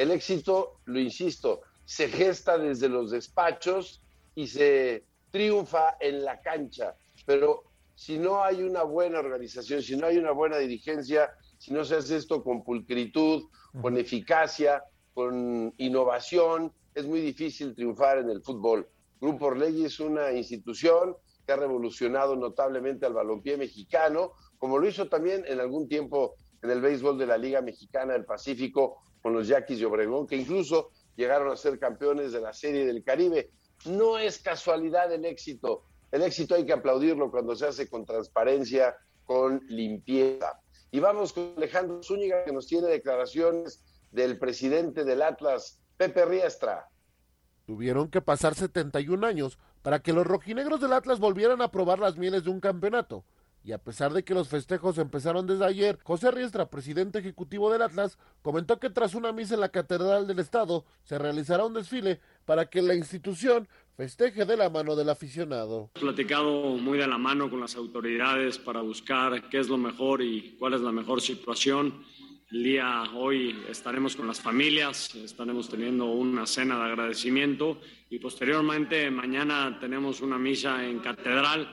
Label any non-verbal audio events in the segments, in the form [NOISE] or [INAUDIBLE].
El éxito, lo insisto, se gesta desde los despachos y se triunfa en la cancha. Pero si no hay una buena organización, si no hay una buena dirigencia, si no se hace esto con pulcritud, con eficacia, con innovación, es muy difícil triunfar en el fútbol. Grupo Orlegui es una institución que ha revolucionado notablemente al balompié mexicano, como lo hizo también en algún tiempo en el béisbol de la Liga Mexicana del Pacífico con los Yaquis de Obregón, que incluso llegaron a ser campeones de la Serie del Caribe. No es casualidad el éxito. El éxito hay que aplaudirlo cuando se hace con transparencia, con limpieza. Y vamos con Alejandro Zúñiga, que nos tiene declaraciones del presidente del Atlas, Pepe Riestra. Tuvieron que pasar 71 años para que los rojinegros del Atlas volvieran a probar las mieles de un campeonato. Y a pesar de que los festejos empezaron desde ayer, José Riestra, presidente ejecutivo del Atlas, comentó que tras una misa en la Catedral del Estado se realizará un desfile para que la institución festeje de la mano del aficionado. Hemos platicado muy de la mano con las autoridades para buscar qué es lo mejor y cuál es la mejor situación. El día hoy estaremos con las familias, estaremos teniendo una cena de agradecimiento y posteriormente mañana tenemos una misa en catedral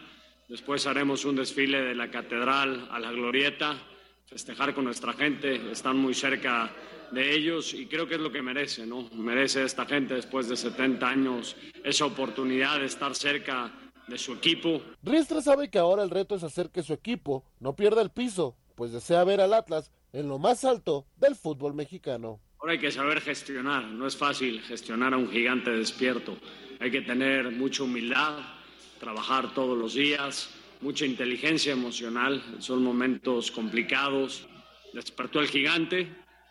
Después haremos un desfile de la catedral a la glorieta, festejar con nuestra gente, están muy cerca de ellos y creo que es lo que merece, ¿no? Merece esta gente después de 70 años esa oportunidad de estar cerca de su equipo. Riestra sabe que ahora el reto es hacer que su equipo no pierda el piso, pues desea ver al Atlas en lo más alto del fútbol mexicano. Ahora hay que saber gestionar, no es fácil gestionar a un gigante despierto, hay que tener mucha humildad, trabajar todos los días, mucha inteligencia emocional, son momentos complicados. Despertó el gigante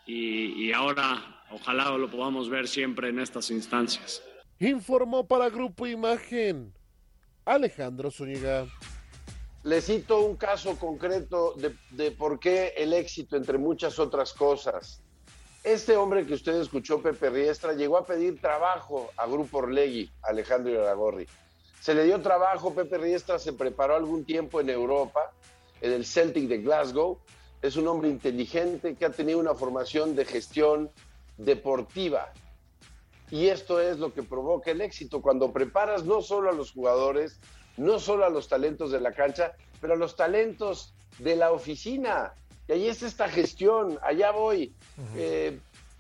y, ahora ojalá lo podamos ver siempre en estas instancias. Informó para Grupo Imagen Alejandro Zúñiga. Le cito un caso concreto de, de, por qué el éxito, entre muchas otras cosas. Este hombre que usted escuchó, Pepe Riestra, llegó a pedir trabajo a Grupo Orlegui, Alejandro Iragorri. Se le dio trabajo, Pepe Riestra se preparó algún tiempo en Europa, en el Celtic de Glasgow. Es un hombre inteligente que ha tenido una formación de gestión deportiva. Y esto es lo que provoca el éxito, cuando preparas no solo a los jugadores, no solo a los talentos de la cancha, pero a los talentos de la oficina. Y ahí está esta gestión, allá voy. Eh,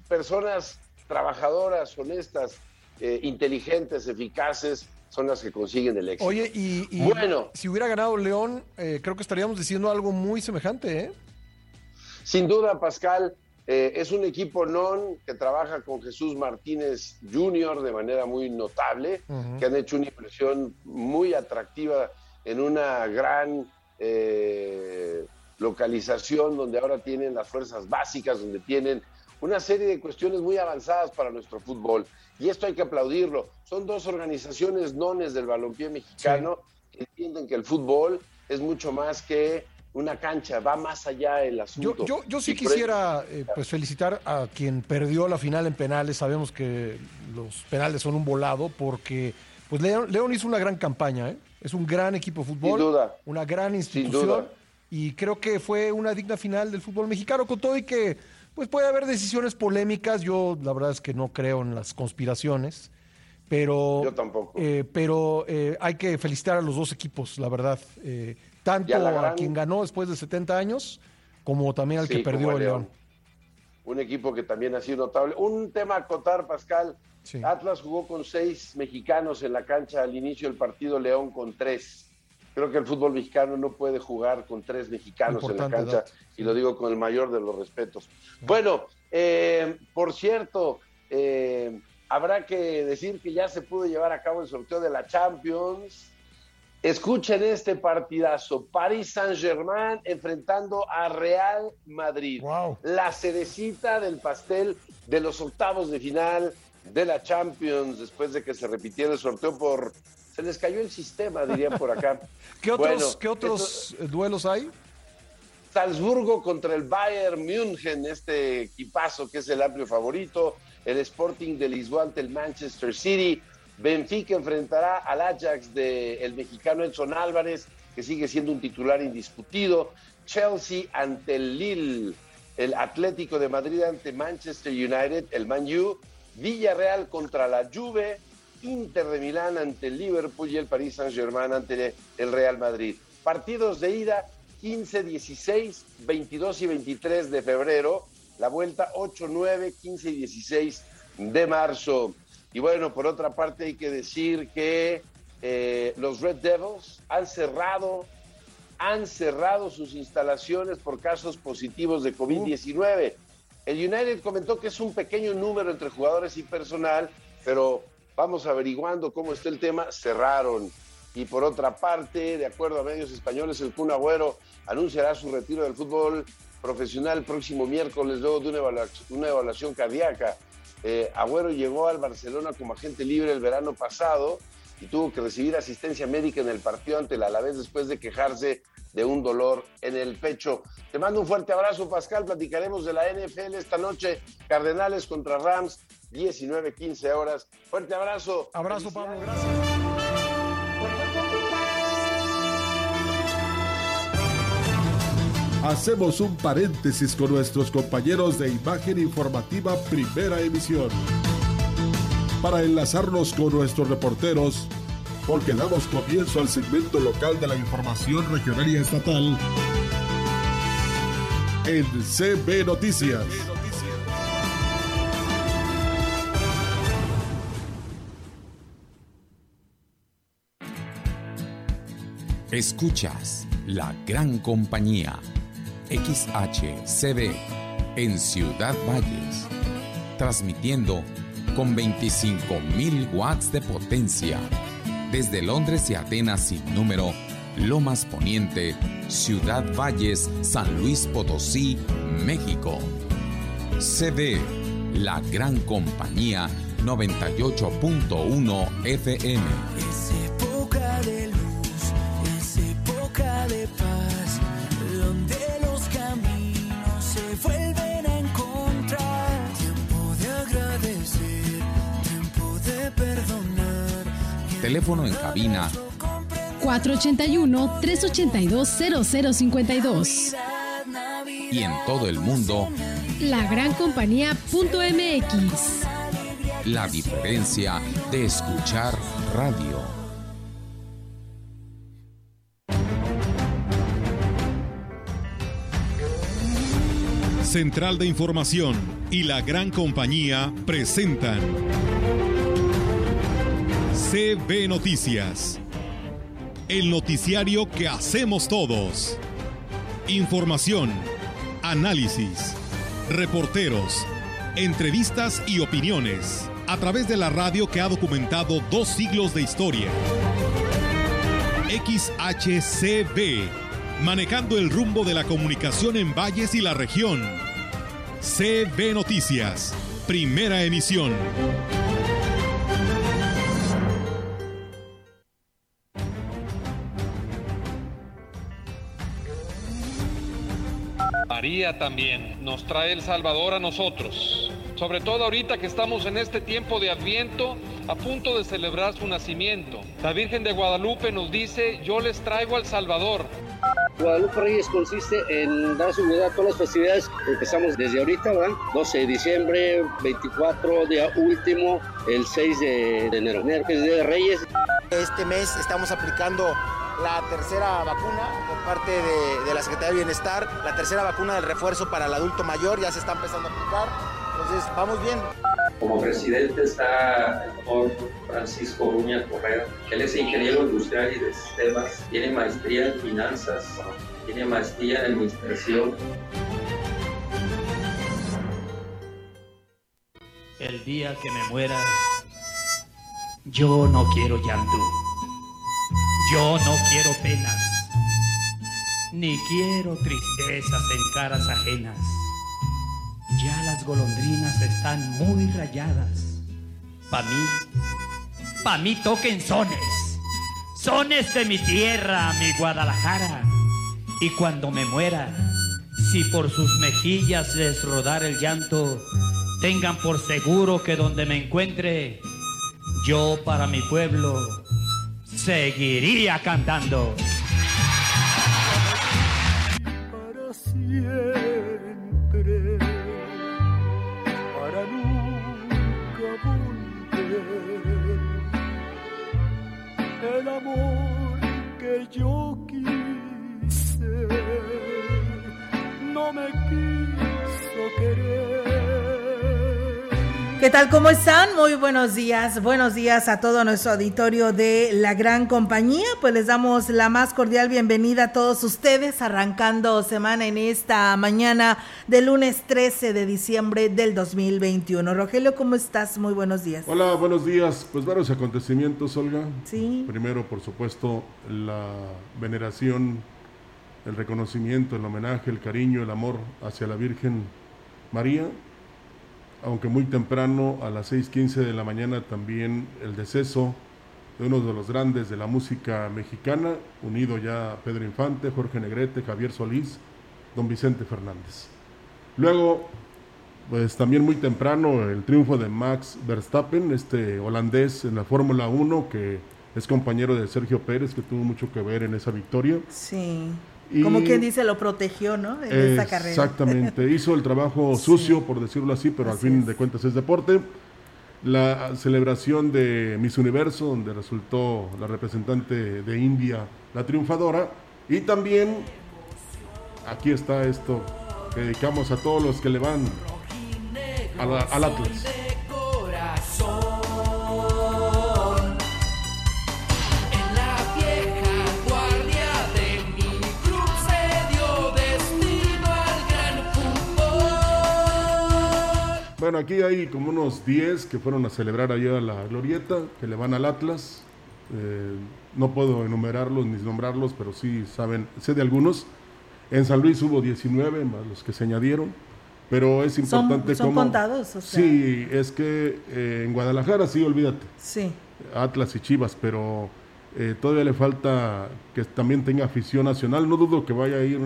personas trabajadoras, honestas, eh, inteligentes, eficaces, son las que consiguen el éxito. Oye, y, bueno, si hubiera ganado León, eh, creo que estaríamos diciendo algo muy semejante, ¿eh? Sin duda, Pascal, eh, es un equipo non que trabaja con Jesús Martínez Jr. de manera muy notable, que han hecho una impresión muy atractiva en una gran eh, localización donde ahora tienen las fuerzas básicas, donde tienen una serie de cuestiones muy avanzadas para nuestro fútbol. Y esto hay que aplaudirlo. Son dos organizaciones nones del balompié mexicano que entienden que el fútbol es mucho más que una cancha, va más allá el asunto. Yo, yo, sí quisiera eh, pues felicitar a quien perdió la final en penales. Sabemos que los penales son un volado porque pues León, León hizo una gran campaña, ¿eh? es un gran equipo de fútbol, duda. una gran institución y creo que fue una digna final del fútbol mexicano con todo y que pues puede haber decisiones polémicas. Yo la verdad es que no creo en las conspiraciones, pero yo tampoco. Eh, pero eh, hay que felicitar a los dos equipos, la verdad, eh, tanto a, quien ganó después de 70 años como también al que perdió León. Un equipo que también ha sido notable. Un tema a acotar, Pascal. Atlas jugó con seis mexicanos en la cancha al inicio del partido, León con tres creo que el fútbol mexicano no puede jugar con tres mexicanos en la cancha, y lo digo con el mayor de los respetos. Bueno, eh, por cierto, eh, habrá que decir que ya se pudo llevar a cabo el sorteo de la Champions. Escuchen este partidazo, Paris Saint-Germain enfrentando a Real Madrid. La cerecita del pastel de los octavos de final de la Champions después de que se repitiera el sorteo por se les cayó el sistema, dirían por acá. [LAUGHS] ¿Qué otros, ¿qué otros duelos hay? Salzburgo contra el Bayern München, este equipazo que es el amplio favorito. El Sporting de Lisboa ante el Manchester City. Benfica enfrentará al Ajax del el mexicano Edson Álvarez, que sigue siendo un titular indiscutido. Chelsea ante el Lille. el Atlético de Madrid ante Manchester United, el Man U, Villarreal contra la Juve, Inter de Milán ante el Liverpool y el Paris Saint-Germain ante el Real Madrid. Partidos de ida 15, 16, 22 y 23 de febrero, la vuelta 8, 9, 15 y 16 de marzo. Y bueno, por otra parte hay que decir que eh, los Red Devils han cerrado, han cerrado sus instalaciones por casos positivos de COVID-19. El United comentó que es un pequeño número entre jugadores y personal, pero vamos averiguando cómo está el tema. Cerraron. Y por otra parte, de acuerdo a medios españoles, el Kun Agüero anunciará su retiro del fútbol profesional el próximo miércoles luego de una evaluación, una evaluación cardíaca. Eh, Agüero llegó al Barcelona como agente libre el verano pasado y tuvo que recibir asistencia médica en el partido ante el Alavés después de quejarse de un dolor en el pecho. Te mando un fuerte abrazo, Pascal. Platicaremos de la NFL esta noche. Cardenales contra Rams, 19-15 horas. Fuerte abrazo. Abrazo, Pablo. Gracias. Hacemos un paréntesis con nuestros compañeros de Imagen Informativa Primera Emisión para enlazarnos con nuestros reporteros, porque damos comienzo al segmento local de la información regional y estatal en CB Noticias. Escuchas la gran compañía XHCB en Ciudad Valles, transmitiendo con 25.000 watts de potencia. Desde Londres y Atenas sin número, Lomas Poniente, Ciudad Valles, San Luis Potosí, México. CD, la gran compañía 98.1 FM. Teléfono en cabina 481-382-0052. y en todo el mundo, La gran compañía.mx. la diferencia de escuchar radio. Central de Información y la gran compañía presentan CB Noticias, el noticiario que hacemos todos. Información, análisis, reporteros, entrevistas y opiniones a través de la radio que ha documentado dos siglos de historia. XHCB, manejando el rumbo de la comunicación en valles y la región. CB Noticias, primera emisión. María también nos trae el Salvador a nosotros. Sobre todo ahorita que estamos en este tiempo de Adviento, a punto de celebrar su nacimiento. La Virgen de Guadalupe nos dice, yo les traigo al Salvador. Guadalupe Reyes consiste en dar seguridad a todas las festividades. Empezamos desde ahorita, ¿verdad? 12 de diciembre, 24, día último, el 6 de, de enero. Enero, que es Día de Reyes. Este mes estamos aplicando la tercera vacuna por parte de, de la Secretaría de Bienestar, la tercera vacuna del refuerzo para el adulto mayor, ya se está empezando a aplicar. Entonces, vamos bien. Como presidente está el doctor Francisco Uña Correa. Él es ingeniero industrial y de sistemas, tiene maestría en finanzas, tiene maestría en administración. El día que me muera, yo no quiero llanto, yo no quiero penas, ni quiero tristezas en caras ajenas. Ya las golondrinas están muy rayadas. Pa' mí, pa' mí toquen sones, sones de mi tierra, mi Guadalajara. Y cuando me muera, si por sus mejillas les rodar el llanto, tengan por seguro que donde me encuentre, yo para mi pueblo seguiría cantando. ¿Qué tal? ¿Cómo están? Muy buenos días. Buenos días a todo nuestro auditorio de la gran compañía. Pues les damos la más cordial bienvenida a todos ustedes, arrancando semana en esta mañana del lunes 13 de diciembre del 2021. Rogelio, ¿cómo estás? Muy buenos días. Hola, buenos días. Pues varios acontecimientos, Olga. Sí. Primero, por supuesto, la veneración, el reconocimiento, el homenaje, el cariño, el amor hacia la Virgen María aunque muy temprano, a las 6.15 de la mañana, también el deceso de uno de los grandes de la música mexicana, unido ya a Pedro Infante, Jorge Negrete, Javier Solís, don Vicente Fernández. Luego, pues también muy temprano, el triunfo de Max Verstappen, este holandés en la Fórmula 1, que es compañero de Sergio Pérez, que tuvo mucho que ver en esa victoria. Sí. Como quien dice, lo protegió, ¿no? En esta carrera. Exactamente, [LAUGHS] hizo el trabajo sucio, por decirlo así, pero al fin de cuentas es deporte. La celebración de Miss Universo, donde resultó la representante de India la triunfadora. Y también, aquí está esto que dedicamos a todos los que le van a la- al Atlas. Bueno, aquí hay como unos 10 que fueron a celebrar allá a la Glorieta, que le van al Atlas. Eh, no puedo enumerarlos ni nombrarlos, pero sí saben, sé de algunos. En San Luis hubo 19, más los que se añadieron. Pero es importante son contados, o sea. Sí, es que eh, en Guadalajara sí, olvídate. Sí. Atlas y Chivas, pero eh, todavía le falta que también tenga afición nacional. No dudo que vaya a ir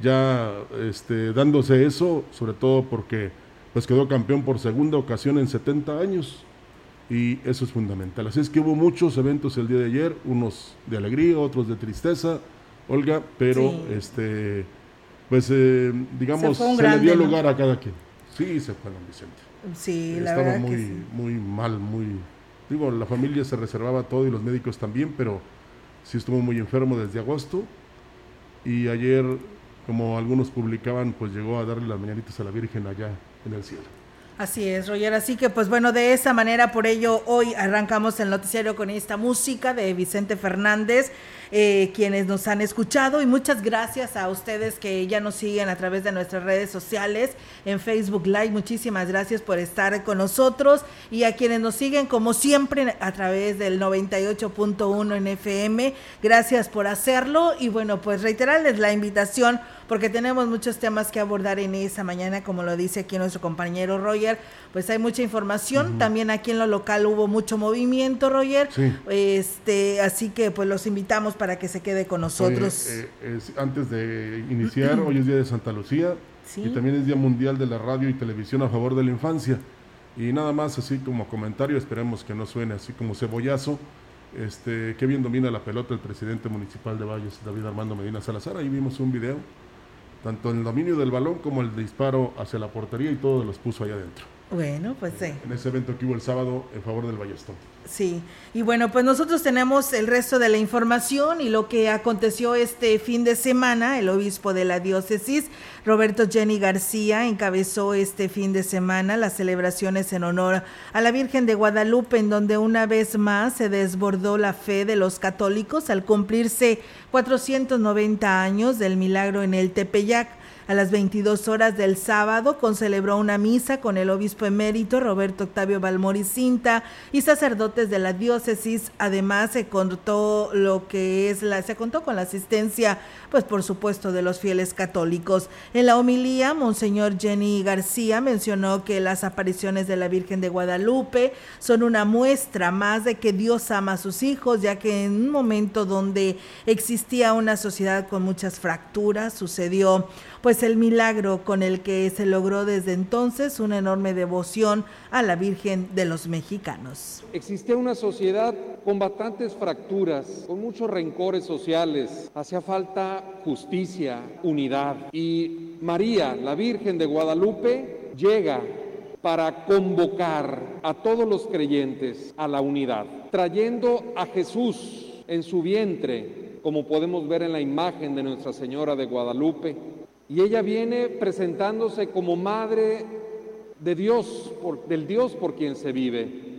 ya este, dándose eso, sobre todo porque pues quedó campeón por segunda ocasión en 70 años y eso es fundamental. Así es que hubo muchos eventos el día de ayer, unos de alegría, otros de tristeza, Olga, pero Sí. este pues eh, digamos Se le dio ¿no? lugar a cada quien. Sí, se fue don Vicente. Sí, la Estaba verdad muy, que sí. muy mal, muy... Digo, la familia se reservaba todo y los médicos también, pero sí estuvo muy enfermo desde agosto. Y ayer, como algunos publicaban, pues llegó a darle las mañanitas a la Virgen allá en el cielo. Así es, Roger. Así que, pues bueno, de esa manera, por ello, hoy arrancamos el noticiario con esta música de Vicente Fernández, eh, quienes nos han escuchado. Y muchas gracias a ustedes que ya nos siguen a través de nuestras redes sociales, en Facebook Live. Muchísimas gracias por estar con nosotros. Y a quienes nos siguen, como siempre, a través del 98.1 en FM. Gracias por hacerlo. Y bueno, pues reiterarles la invitación porque tenemos muchos temas que abordar en esa mañana, como lo dice aquí nuestro compañero Roger, pues hay mucha información, también aquí en lo local hubo mucho movimiento, Roger, Sí. este, así que pues los invitamos para que se quede con nosotros. Eh, es- antes de iniciar, hoy es Día de Santa Lucía Sí. y también es Día Mundial de la Radio y Televisión a favor de la infancia. Y nada más así como comentario, esperemos que no suene así como cebollazo. Este, qué bien domina la pelota el presidente municipal de Valles, David Armando Medina Salazar. Ahí vimos un video, tanto el dominio del balón como el disparo hacia la portería y todo los puso allá adentro. Bueno, pues sí. En ese evento que hubo el sábado en favor del Ballestón. Sí, y bueno, pues nosotros tenemos el resto de la información y lo que aconteció este fin de semana. El obispo de la diócesis, Roberto Jenny García, encabezó este fin de semana las celebraciones en honor a la Virgen de Guadalupe, en donde una vez más se desbordó la fe de los católicos al cumplirse 490 años del milagro en el Tepeyac. A las 22 horas del sábado concelebró una misa con el obispo emérito Roberto Octavio Balmori Cinta y sacerdotes de la diócesis. Además se contó lo que es la se contó con la asistencia, pues por supuesto de los fieles católicos. En la homilía, monseñor Jenny García mencionó que las apariciones de la Virgen de Guadalupe son una muestra más de que Dios ama a sus hijos, ya que en un momento donde existía una sociedad con muchas fracturas sucedió pues el milagro con el que se logró desde entonces una enorme devoción a la Virgen de los mexicanos. Existía una sociedad con bastantes fracturas, con muchos rencores sociales. Hacía falta justicia, unidad. Y María, la Virgen de Guadalupe, llega para convocar a todos los creyentes a la unidad, trayendo a Jesús en su vientre, como podemos ver en la imagen de Nuestra Señora de Guadalupe. Y ella viene presentándose como madre de Dios, por- del Dios por quien se vive.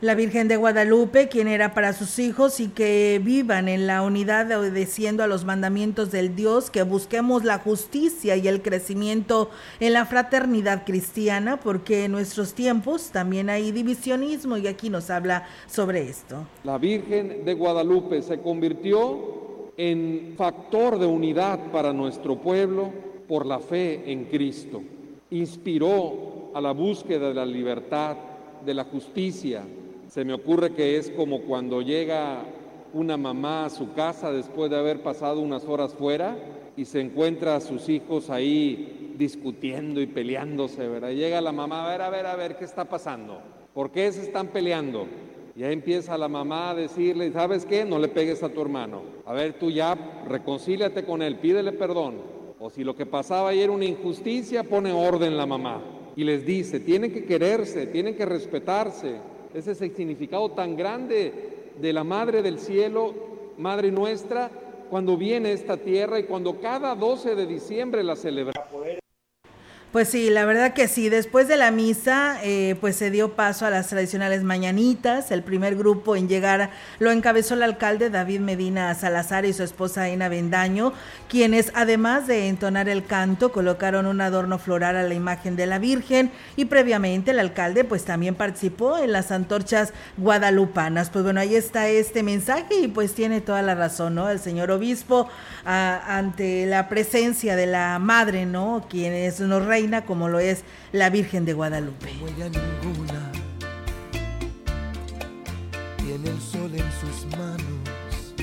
La Virgen de Guadalupe, quien era para sus hijos y que vivan en la unidad obedeciendo a los mandamientos del Dios, que busquemos la justicia y el crecimiento en la fraternidad cristiana, porque en nuestros tiempos también hay divisionismo y aquí nos habla sobre esto. La Virgen de Guadalupe se convirtió en factor de unidad para nuestro pueblo por la fe en Cristo. Inspiró a la búsqueda de la libertad, de la justicia. Se me ocurre que es como cuando llega una mamá a su casa después de haber pasado unas horas fuera y se encuentra a sus hijos ahí discutiendo y peleándose, ¿verdad? Llega la mamá, a ver, a ver, a ver, ¿qué está pasando? ¿Por qué se están peleando? Ya empieza la mamá a decirle, ¿sabes qué? No le pegues a tu hermano. A ver, tú ya reconcíliate con él, pídele perdón. O si lo que pasaba ahí era una injusticia, pone orden la mamá. Y les dice, tienen que quererse, tienen que respetarse. Ese es el significado tan grande de la Madre del Cielo, Madre nuestra, cuando viene esta tierra y cuando cada 12 de diciembre la celebramos. Pues sí, la verdad que sí. Después de la misa, eh, pues se dio paso a las tradicionales mañanitas. El primer grupo en llegar lo encabezó el alcalde David Medina Salazar y su esposa Ena Bendaño, quienes además de entonar el canto, colocaron un adorno floral a la imagen de la Virgen y previamente el alcalde pues también participó en las antorchas guadalupanas. Pues bueno, ahí está este mensaje y pues tiene toda la razón, ¿no? El señor obispo a- ante la presencia de la madre, ¿no? Quien es, nos reina como lo es la Virgen de Guadalupe. huella ninguna. Tiene el sol en sus manos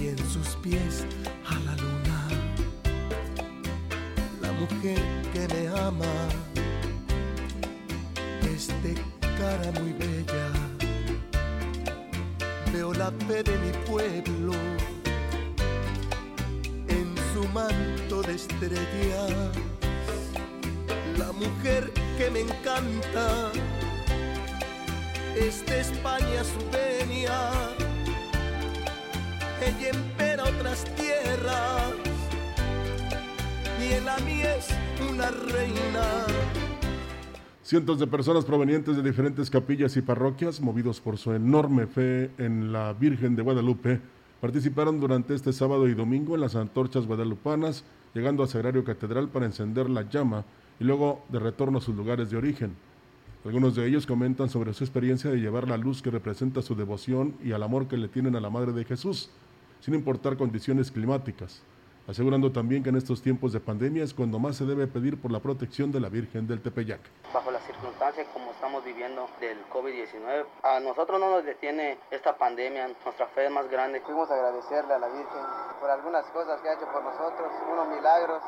y en sus pies a la luna. La mujer que me ama es de cara muy bella. Veo la fe de mi pueblo su manto de estrellas la mujer que me encanta es de España su venia. Ella empera otras tierras y en la mía es una reina. Cientos de personas provenientes de diferentes capillas y parroquias, movidos por su enorme fe en la Virgen de Guadalupe, participaron durante este sábado y domingo en las antorchas guadalupanas, llegando a Sagrario Catedral para encender la llama y luego de retorno a sus lugares de origen. Algunos de ellos comentan sobre su experiencia de llevar la luz que representa su devoción y al amor que le tienen a la Madre de Jesús, sin importar condiciones climáticas, asegurando también que en estos tiempos de pandemia es cuando más se debe pedir por la protección de la Virgen del Tepeyac. bajo las circunstancias como estamos viviendo del COVID-19. A nosotros no nos detiene esta pandemia, nuestra fe es más grande. Fuimos a agradecerle a la Virgen por algunas cosas que ha hecho por nosotros, unos milagros,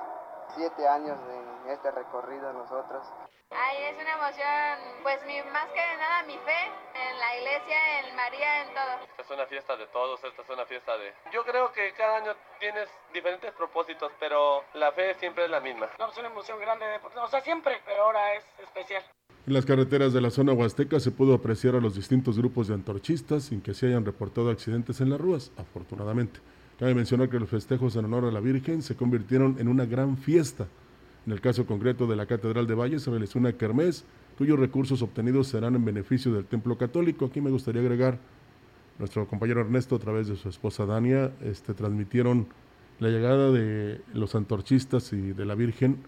siete años en este recorrido nosotros. Ay, es una emoción, pues mi, más que nada mi fe en la iglesia, en María, en todo. Esta es una fiesta de todos, esta es una fiesta de... Yo creo que cada año tienes diferentes propósitos, pero la fe siempre es la misma. No, es una emoción grande, o sea, siempre, pero ahora es especial. En las carreteras de la zona huasteca se pudo apreciar a los distintos grupos de antorchistas sin que se hayan reportado accidentes en las ruas, afortunadamente. Cabe mencionar que los festejos en honor a la Virgen se convirtieron en una gran fiesta. En el caso concreto de la Catedral de Valle se realizó una kermés cuyos recursos obtenidos serán en beneficio del templo católico. Aquí me gustaría agregar, nuestro compañero Ernesto a través de su esposa Dania, este, transmitieron la llegada de los antorchistas y de la Virgen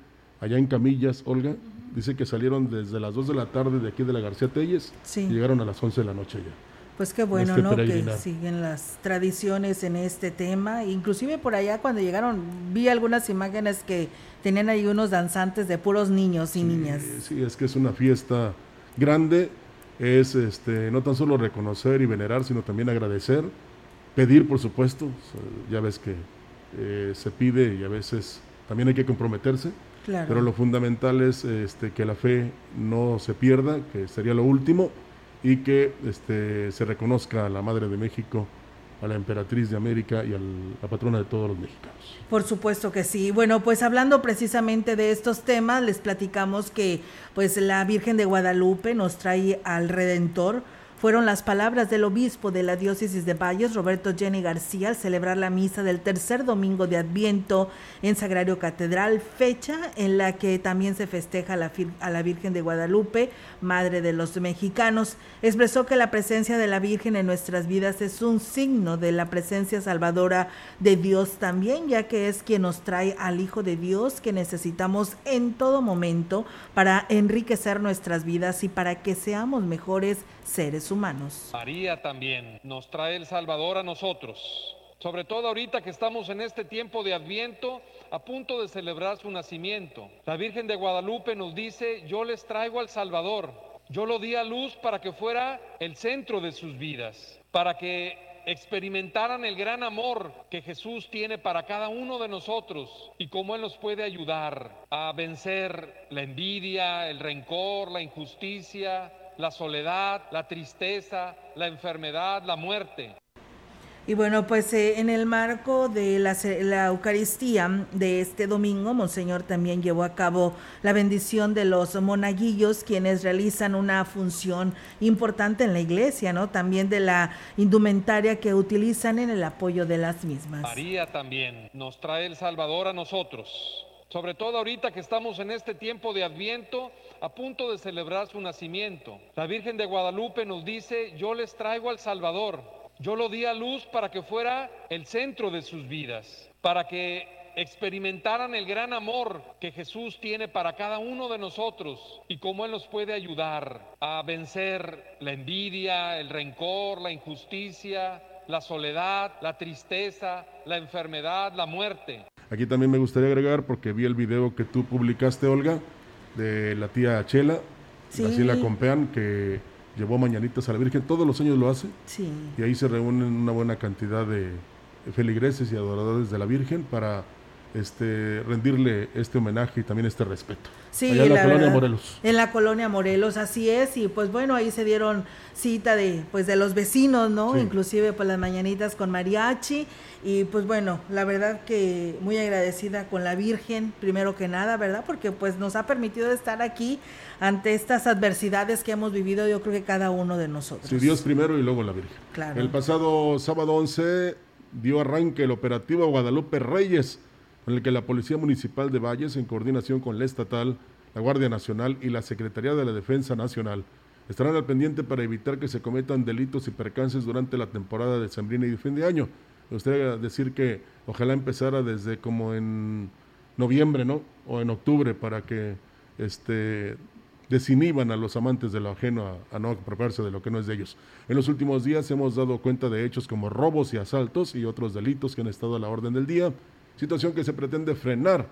allá en Camillas, Olga, dice que salieron desde las 2 de la tarde de aquí de la García Telles Sí. y llegaron a las 11 de la noche ya. Pues qué bueno, Este ¿no? Que siguen las tradiciones en este tema. Inclusive por allá cuando llegaron vi algunas imágenes que tenían ahí unos danzantes de puros niños y niñas. Sí, es que es una fiesta grande, es este, no tan solo reconocer y venerar, sino también agradecer, pedir, por supuesto, ya ves que eh, se pide y a veces también hay que comprometerse, Claro. pero lo fundamental es este, que la fe no se pierda, que sería lo último, y que este, se reconozca a la Madre de México, a la Emperatriz de América y a la patrona de todos los mexicanos. Por supuesto que sí. Bueno, pues hablando precisamente de estos temas, les platicamos que pues la Virgen de Guadalupe nos trae al Redentor. Fueron las palabras del obispo de la diócesis de Valles, Roberto Jenny García, al celebrar la misa del tercer domingo de Adviento en Sagrario Catedral, fecha en la que también se festeja la, a la Virgen de Guadalupe, Madre de los Mexicanos. Expresó que la presencia de la Virgen en nuestras vidas es un signo de la presencia salvadora de Dios también, ya que es quien nos trae al Hijo de Dios que necesitamos en todo momento para enriquecer nuestras vidas y para que seamos mejores seres humanos. María también nos trae el Salvador a nosotros, sobre todo ahorita que estamos en este tiempo de Adviento, a punto de celebrar su nacimiento. La Virgen de Guadalupe nos dice, yo les traigo al Salvador, yo lo di a luz para que fuera el centro de sus vidas, para que experimentaran el gran amor que Jesús tiene para cada uno de nosotros y cómo Él nos puede ayudar a vencer la envidia, el rencor, la injusticia, la soledad, la tristeza, la enfermedad, la muerte. Y bueno, pues eh, en el marco de la, la, Eucaristía de este domingo, Monseñor también llevó a cabo la bendición de los monaguillos, quienes realizan una función importante en la iglesia, ¿no? También de la indumentaria que utilizan en el apoyo de las mismas. María también nos trae el Salvador a nosotros, sobre todo ahorita que estamos en este tiempo de Adviento, a punto de celebrar su nacimiento. La Virgen de Guadalupe nos dice, yo les traigo al Salvador. Yo lo di a luz para que fuera el centro de sus vidas, para que experimentaran el gran amor que Jesús tiene para cada uno de nosotros y cómo Él nos puede ayudar a vencer la envidia, el rencor, la injusticia, la soledad, la tristeza, la enfermedad, la muerte. Aquí también me gustaría agregar, porque vi el video que tú publicaste, Olga, de la tía Chela, Sí. así la compean, que llevó mañanitas a la Virgen, todos los años lo hace, Sí. y ahí se reúnen una buena cantidad de feligreses y adoradores de la Virgen para este, rendirle este homenaje y también este respeto. Sí, Allá en la, la colonia verdad, Morelos. En la colonia Morelos, así es, y pues bueno, ahí se dieron cita de pues de los vecinos, ¿no? Sí. Inclusive pues las mañanitas con mariachi y pues bueno, la verdad que muy agradecida con la Virgen, primero que nada, ¿verdad? Porque pues nos ha permitido estar aquí ante estas adversidades que hemos vivido, yo creo que cada uno de nosotros. Sí, Dios primero y luego la Virgen. Claro. El pasado sábado 11 dio arranque el operativo Guadalupe Reyes, con el que la Policía Municipal de Valles, en coordinación con la estatal, la Guardia Nacional y la Secretaría de la Defensa Nacional, estarán al pendiente para evitar que se cometan delitos y percances durante la temporada de Sembrina y de fin de año. Me gustaría decir que ojalá empezara desde como en noviembre, ¿no? O en octubre para que este desinhiban a los amantes de lo ajeno a, a no apropiarse de lo que no es de ellos. En los últimos días hemos dado cuenta de hechos como robos y asaltos y otros delitos que han estado a la orden del día, situación que se pretende frenar,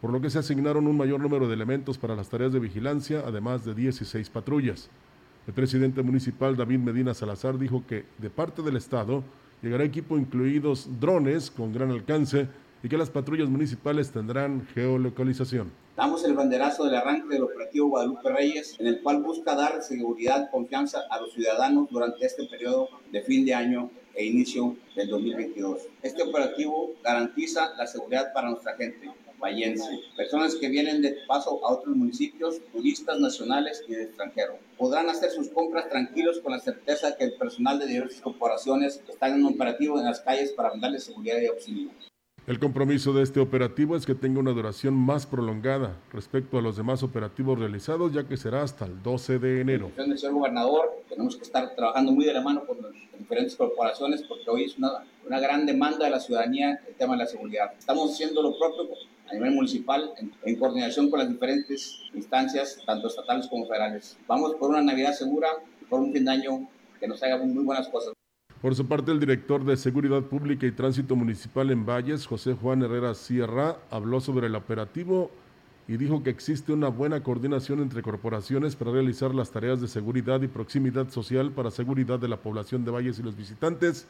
por lo que se asignaron un mayor número de elementos para las tareas de vigilancia, además de 16 patrullas. El presidente municipal David Medina Salazar dijo que de parte del Estado llegará equipo incluidos drones con gran alcance y que las patrullas municipales tendrán geolocalización. Damos el banderazo del arranque del operativo Guadalupe Reyes, en el cual busca dar seguridad, confianza a los ciudadanos durante este periodo de fin de año e inicio del 2022. Este operativo garantiza la seguridad para nuestra gente vallense, personas que vienen de paso a otros municipios, turistas nacionales y de extranjero. Podrán hacer sus compras tranquilos con la certeza que el personal de diversas corporaciones está en un operativo en las calles para brindarles seguridad y auxilio. El compromiso de este operativo es que tenga una duración más prolongada respecto a los demás operativos realizados, ya que será hasta el 12 de enero. Del señor gobernador, tenemos que estar trabajando muy de la mano con las diferentes corporaciones porque hoy es una, una gran demanda de la ciudadanía el tema de la seguridad. Estamos haciendo lo propio a nivel municipal en, en coordinación con las diferentes instancias, tanto estatales como federales. Vamos por una Navidad segura por un fin de año que nos haga muy buenas cosas. Por su parte, el director de Seguridad Pública y Tránsito Municipal en Valles, José Juan Herrera Sierra, habló sobre el operativo y dijo que existe una buena coordinación entre corporaciones para realizar las tareas de seguridad y proximidad social para seguridad de la población de Valles y los visitantes.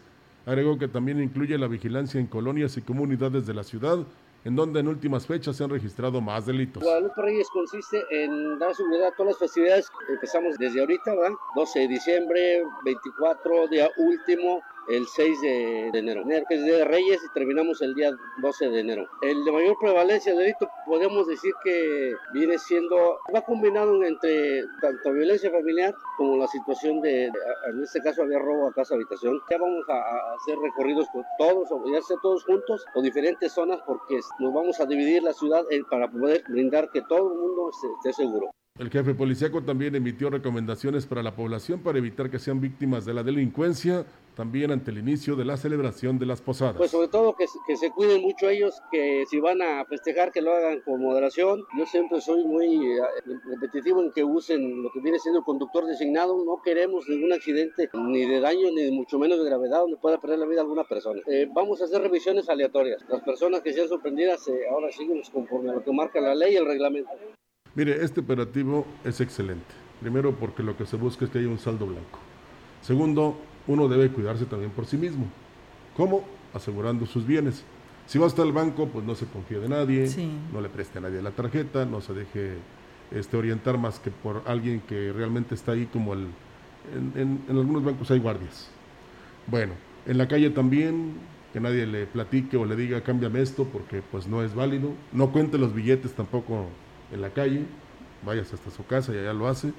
Agregó que también incluye la vigilancia en colonias y comunidades de la ciudad, en donde en últimas fechas se han registrado más delitos. Guadalupe Reyes consiste en dar seguridad a todas las festividades. Empezamos desde ahorita, ¿verdad? 12 de diciembre, 24, día último, el 6 de, enero, que de Reyes, y terminamos el día 12 de enero. El de mayor prevalencia de delito, podemos decir que viene siendo, va combinado entre tanto violencia familiar como la situación de, en este caso había robo a casa habitación. Ya vamos a, hacer recorridos con todos, ya sea todos juntos o diferentes zonas, porque nos vamos a dividir la ciudad eh, para poder brindar que todo el mundo esté seguro. El jefe policíaco también emitió recomendaciones para la población para evitar que sean víctimas de la delincuencia, también ante el inicio de la celebración de las posadas. Pues sobre todo que, se cuiden mucho ellos, que si van a festejar que lo hagan con moderación. Yo siempre soy muy eh, repetitivo en que usen lo que viene siendo el conductor designado. No queremos ningún accidente, ni de daño, ni mucho menos de gravedad, donde pueda perder la vida alguna persona. Eh, vamos a hacer revisiones aleatorias. Las personas que sean sorprendidas eh, ahora siguen conforme a lo que marca la ley y el reglamento. Mire, este operativo es excelente. Primero porque lo que se busca es que haya un saldo blanco. Segundo, uno debe cuidarse también por sí mismo. ¿Cómo? Asegurando sus bienes. Si va hasta el banco, pues no se confíe de nadie, Sí. no le preste a nadie la tarjeta, no se deje este, orientar más que por alguien que realmente está ahí como el... En, en- en algunos bancos hay guardias. Bueno, en la calle también, que nadie le platique o le diga cámbiame esto porque pues no es válido. No cuente los billetes tampoco en la calle, vayas hasta su casa y allá lo hace.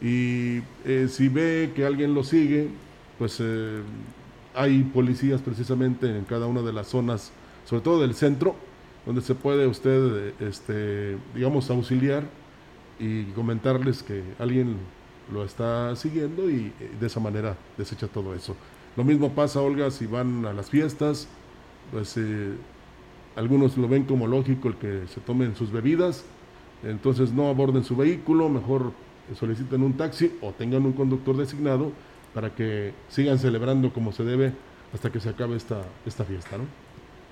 Y eh, si ve que alguien lo sigue, pues eh, hay policías precisamente en cada una de las zonas, sobre todo del centro, donde se puede usted, este, digamos, auxiliar y comentarles que alguien lo está siguiendo y eh, de esa manera desecha todo eso. Lo mismo pasa, Olga, si van a las fiestas, pues eh, algunos lo ven como lógico el que se tomen sus bebidas, entonces no aborden su vehículo, mejor soliciten un taxi o tengan un conductor designado para que sigan celebrando como se debe hasta que se acabe esta, esta fiesta, ¿no?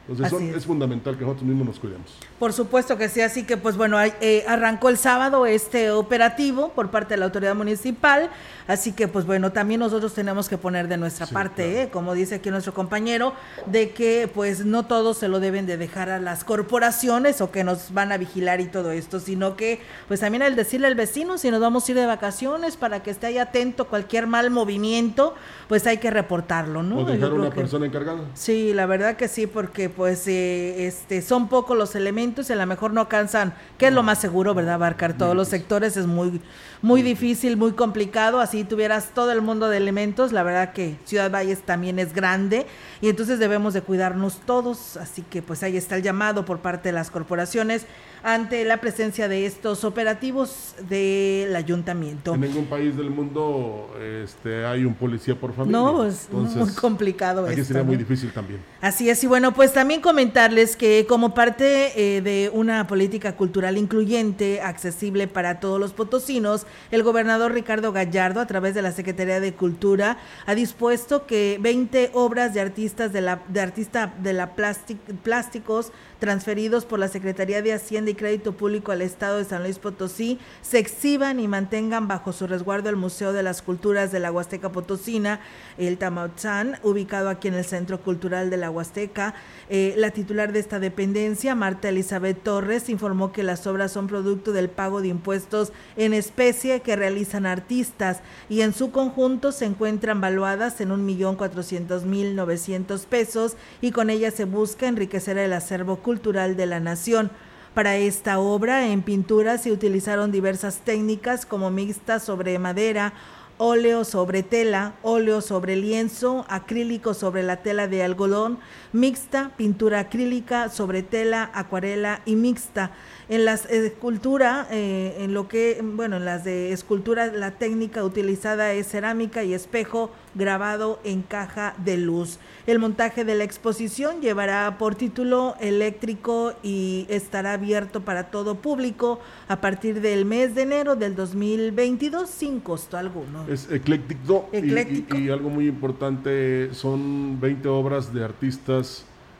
Entonces son- es. es fundamental que nosotros mismos nos cuidemos. Por supuesto que sí, así que pues bueno, eh, arrancó el sábado este operativo por parte de la autoridad municipal, así que pues bueno, también nosotros tenemos que poner de nuestra parte, eh, como dice aquí nuestro compañero, de que pues no todos se lo deben de dejar a las corporaciones o que nos van a vigilar y todo esto, sino que pues también el decirle al vecino si nos vamos a ir de vacaciones para que esté ahí atento cualquier mal movimiento, pues hay que reportarlo, ¿no? o dejar una que- persona encargada. Sí, la verdad que sí, porque pues eh, este son pocos los elementos y a lo mejor no alcanzan, que es lo más seguro, ¿verdad? Abarcar todos los sectores es muy muy difícil, muy complicado, así tuvieras todo el mundo de elementos, la verdad que Ciudad Valles también es grande y entonces debemos de cuidarnos todos, así que pues ahí está el llamado por parte de las corporaciones ante la presencia de estos operativos del ayuntamiento. En ningún país del mundo este, hay un policía por familia. No, es muy complicado Aquí esto, sería muy difícil también. Así es, y bueno, pues también comentarles que como parte eh, de una política cultural incluyente, accesible para todos los potosinos, el gobernador Ricardo Gallardo, a través de la Secretaría de Cultura, ha dispuesto que 20 obras de artistas de la de artista de la plástic- plásticos transferidos por la Secretaría de Hacienda y Crédito Público al Estado de San Luis Potosí se exhiban y mantengan bajo su resguardo el Museo de las Culturas de la Huasteca Potosina, el Tamautzán, ubicado aquí en el Centro Cultural de la Huasteca. Eh, la titular de esta dependencia, Marta Elizabeth Torres, informó que las obras son producto del pago de impuestos en especie que realizan artistas y en su conjunto se encuentran valuadas en un millón cuatrocientos mil novecientos pesos y con ellas se busca enriquecer el acervo cultural de la nación. Para esta obra en pintura se utilizaron diversas técnicas como mixta sobre madera, óleo sobre tela, óleo sobre lienzo, acrílico sobre la tela de algodón, mixta, pintura acrílica sobre tela, acuarela y mixta. En las escultura, eh, en lo que, bueno, en las de escultura, la técnica utilizada es cerámica y espejo grabado en caja de luz. El montaje de la exposición llevará por título eléctrico y estará abierto para todo público a partir del mes de enero del 2022 sin costo alguno. Es ecléctico, y- Ecléctico. Y, y algo muy importante, son 20 obras de artistas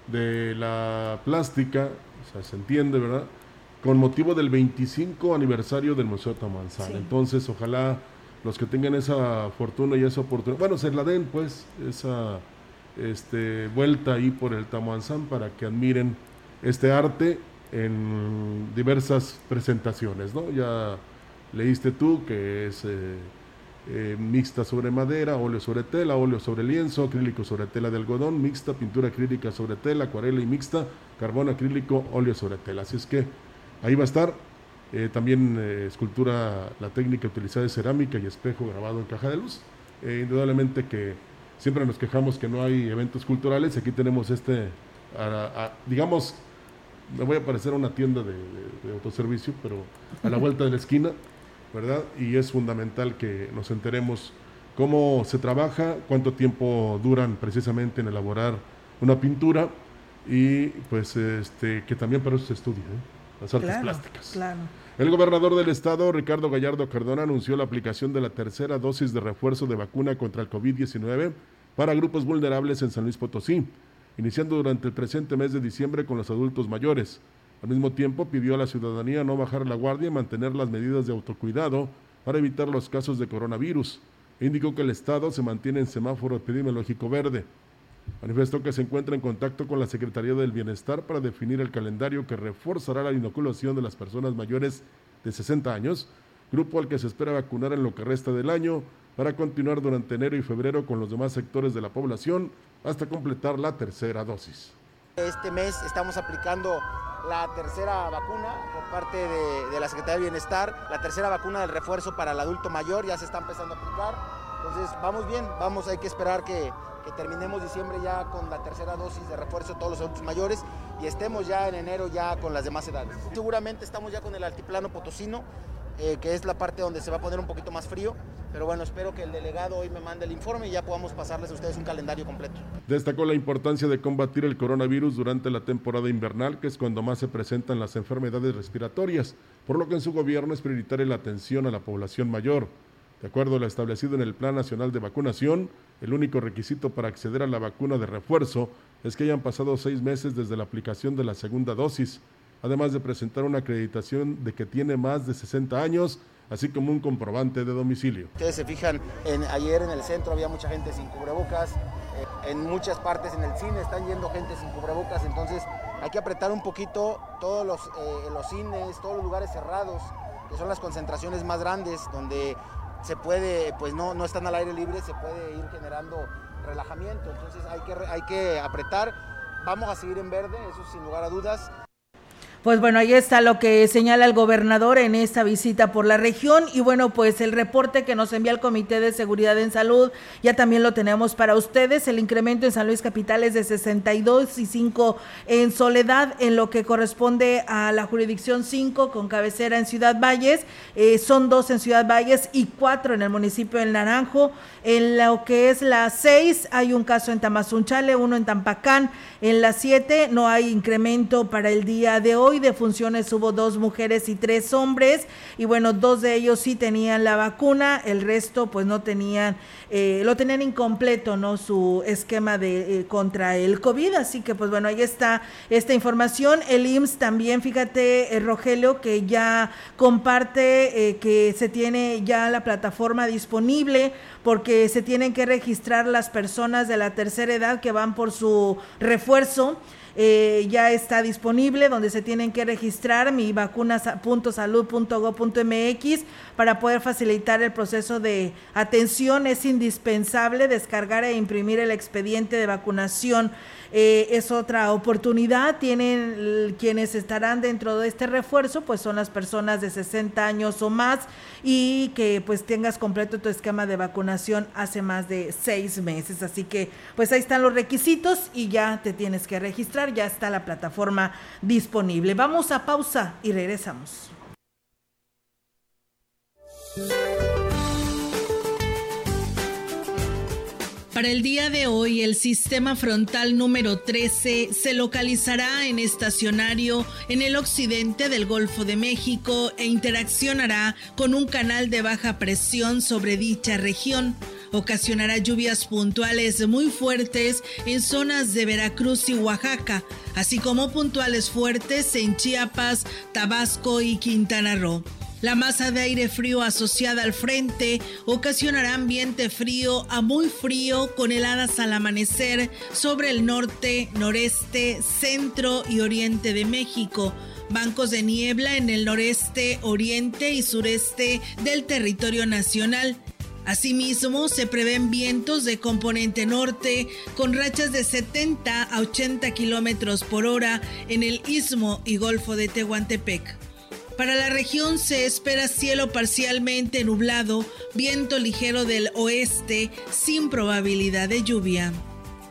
de la plástica, o sea, se entiende, ¿verdad? Con motivo del 25 aniversario del Museo Tamanzán. Sí. Entonces, ojalá los que tengan esa fortuna y esa oportunidad, bueno, se la den pues, esa este, vuelta ahí por el Tamanzán para que admiren este arte en diversas presentaciones, ¿no? Ya leíste tú que es eh, eh, mixta sobre madera, óleo sobre tela, óleo sobre lienzo, acrílico sobre tela de algodón, mixta, pintura acrílica sobre tela, acuarela y mixta, carbón acrílico, óleo sobre tela. Así es que ahí va a estar. Eh, también eh, escultura, la técnica utilizada es cerámica y espejo grabado en caja de luz. Indudablemente que siempre nos quejamos que no hay eventos culturales. Aquí tenemos este, digamos, me voy a parecer a una tienda de autoservicio, pero a la vuelta de la esquina, ¿verdad? Y es fundamental que nos enteremos cómo se trabaja, cuánto tiempo duran precisamente en elaborar una pintura y pues este que también para eso se estudia, ¿eh? las artes Claro, plásticas. claro. El gobernador del estado, Ricardo Gallardo Cardona, anunció la aplicación de la tercera dosis de refuerzo de vacuna contra el COVID-19 para grupos vulnerables en San Luis Potosí, iniciando durante el presente mes de diciembre con los adultos mayores. Al mismo tiempo, pidió a la ciudadanía no bajar la guardia y mantener las medidas de autocuidado para evitar los casos de coronavirus. Indicó que el estado se mantiene en semáforo epidemiológico verde. Manifestó que se encuentra en contacto con la Secretaría del Bienestar para definir el calendario que reforzará la inoculación de las personas mayores de 60 años, grupo al que se espera vacunar en lo que resta del año, para continuar durante enero y febrero con los demás sectores de la población hasta completar la tercera dosis. Este mes estamos aplicando la tercera vacuna por parte de, la Secretaría de Bienestar, la tercera vacuna del refuerzo para el adulto mayor, ya se está empezando a aplicar. Entonces vamos bien, vamos, hay que esperar que, terminemos diciembre ya con la tercera dosis de refuerzo todos los adultos mayores y estemos ya en enero ya con las demás edades. Seguramente estamos ya con el altiplano potosino, eh, que es la parte donde se va a poner un poquito más frío, pero bueno, espero que el delegado hoy me mande el informe y ya podamos pasarles a ustedes un calendario completo. Destacó la importancia de combatir el coronavirus durante la temporada invernal, que es cuando más se presentan las enfermedades respiratorias, por lo que en su gobierno es prioritaria la atención a la población mayor. De acuerdo a lo establecido en el Plan Nacional de Vacunación, el único requisito para acceder a la vacuna de refuerzo es que hayan pasado seis meses desde la aplicación de la segunda dosis, además de presentar una acreditación de que tiene más de 60 años, así como un comprobante de domicilio. Ustedes se fijan, en, ayer en el centro había mucha gente sin cubrebocas, eh, en muchas partes en el cine están yendo gente sin cubrebocas, entonces hay que apretar un poquito todos los, eh, los cines, todos los lugares cerrados, que son las concentraciones más grandes, donde se puede, pues no, no están al aire libre, se puede ir generando relajamiento, entonces hay que, hay que apretar, vamos a seguir en verde, eso sin lugar a dudas, Pues bueno, ahí está lo que señala el gobernador en esta visita por la región y bueno, pues el reporte que nos envía el Comité de Seguridad en Salud ya también lo tenemos para ustedes. El incremento en San Luis Capital es de 62 y 5 en Soledad en lo que corresponde a la jurisdicción 5 con cabecera en Ciudad Valles. Eh, son dos en Ciudad Valles y cuatro en el municipio del Naranjo. En lo que es la 6 hay un caso en Tamazunchale, uno en Tampacán. En la 7 no hay incremento para el día de hoy. De funciones hubo dos mujeres y tres hombres. Y bueno, dos de ellos sí tenían la vacuna, el resto pues no tenían, eh, lo tenían incompleto, ¿no? Su esquema de eh, contra el COVID. Así que pues bueno, ahí está esta información. El IMSS también, fíjate, eh, Rogelio, que ya comparte eh, que se tiene ya la plataforma disponible porque se tienen que registrar las personas de la tercera edad que van por su refuerzo. Eh, ya está disponible donde se tienen que registrar mi vacunas.salud.gov.mx para poder facilitar el proceso de atención. Es indispensable descargar e imprimir el expediente de vacunación. Eh, es otra oportunidad. Tienen quienes estarán dentro de este refuerzo, pues son las personas de 60 años o más y que pues tengas completo tu esquema de vacunación hace más de seis meses. Así que pues ahí están los requisitos y ya te tienes que registrar, ya está la plataforma disponible. Vamos a pausa y regresamos. Para el día de hoy, el sistema frontal número 13 se localizará en estacionario en el occidente del Golfo de México e interaccionará con un canal de baja presión sobre dicha región. Ocasionará lluvias puntuales muy fuertes en zonas de Veracruz y Oaxaca, así como puntuales fuertes en Chiapas, Tabasco y Quintana Roo. La masa de aire frío asociada al frente ocasionará ambiente frío a muy frío con heladas al amanecer sobre el norte, noreste, centro y oriente de México. Bancos de niebla en el noreste, oriente y sureste del territorio nacional. Asimismo, se prevén vientos de componente norte con rachas de 70 a 80 kilómetros por hora en el istmo y golfo de Tehuantepec. Para la región se espera cielo parcialmente nublado, viento ligero del oeste sin probabilidad de lluvia.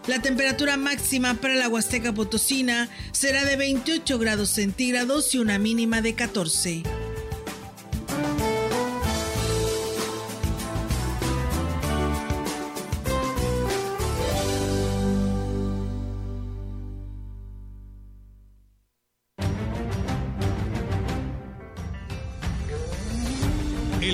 La temperatura máxima para la Huasteca Potosina será de 28 grados centígrados y una mínima de 14.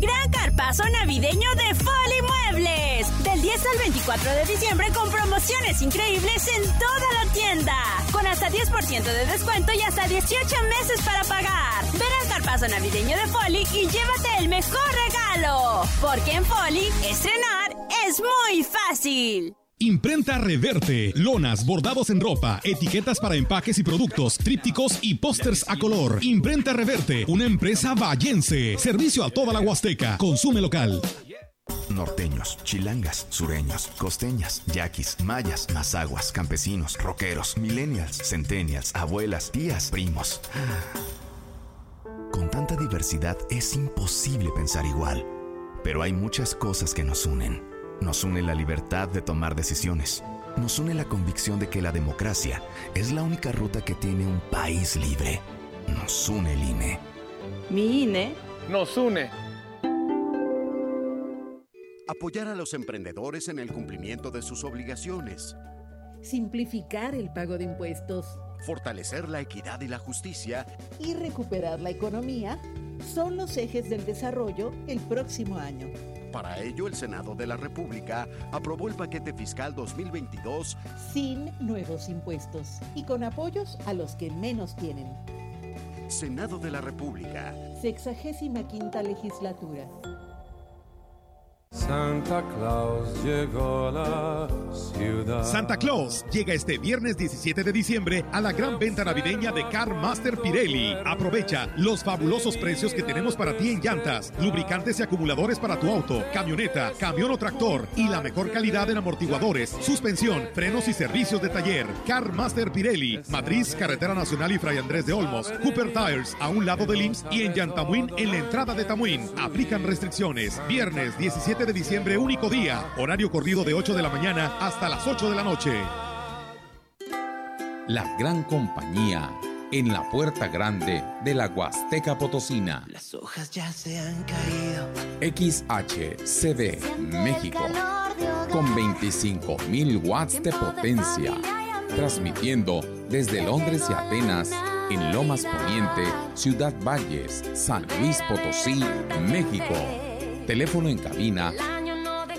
Gran carpazo navideño de Foli Muebles. Del 10 al 24 de diciembre con promociones increíbles en toda la tienda. Con hasta 10% de descuento y hasta 18 meses para pagar. Ven al carpazo navideño de Foli y llévate el mejor regalo. Porque en Foli, estrenar es muy fácil. Imprenta Reverte, lonas, bordados en ropa, etiquetas para empaques y productos, trípticos y pósters a color. Imprenta Reverte, una empresa vallense. Servicio a toda la Huasteca. Consume local. Norteños, chilangas, sureños, costeñas, yaquis, mayas, mazaguas, campesinos, rockeros, millennials, centennials, abuelas, tías, primos. Con tanta diversidad es imposible pensar igual, pero hay muchas cosas que nos unen. Nos une la libertad de tomar decisiones. Nos une la convicción de que la democracia es la única ruta que tiene un país libre. Nos une el INE. Mi INE nos une. Apoyar a los emprendedores en el cumplimiento de sus obligaciones. Simplificar el pago de impuestos. Fortalecer la equidad y la justicia. Y recuperar la economía son los ejes del desarrollo el próximo año. Para ello, el Senado de la República aprobó el paquete fiscal 2022 sin nuevos impuestos y con apoyos a los que menos tienen. Senado de la República. Sexagésima quinta legislatura. Santa Claus llegó a la Santa Claus llega este viernes 17 de diciembre a la gran venta navideña de Car Master Pirelli. Aprovecha los fabulosos precios que tenemos para ti en llantas, lubricantes y acumuladores para tu auto, camioneta, camión o tractor y la mejor calidad en amortiguadores, suspensión, frenos y servicios de taller. Car Master Pirelli, Madrid, Carretera Nacional y Fray Andrés de Olmos, Cooper Tires a un lado del IMSS y en Yantamuín en la entrada de Tamuín. Aplican restricciones. Viernes 17 de diciembre, único día. Horario corrido de 8 de la mañana hasta las 8 de la noche. La gran compañía en la puerta grande de la Huasteca Potosina. Las hojas ya se han caído. XHCD México. Con 25.000 watts de potencia. Transmitiendo desde Londres y Atenas en Lomas Poniente, Ciudad Valles, San Luis Potosí, México. Teléfono en cabina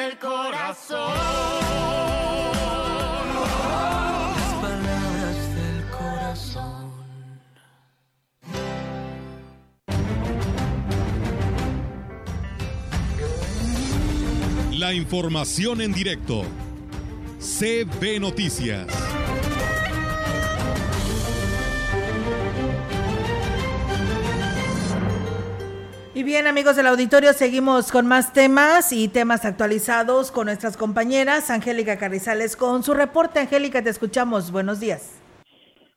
Del corazón. Las palabras del corazón. La información en directo. CB Noticias. Y bien, amigos del auditorio, seguimos con más temas y temas actualizados con nuestras compañeras. Angélica Carrizales con su reporte. Angélica, te escuchamos. Buenos días.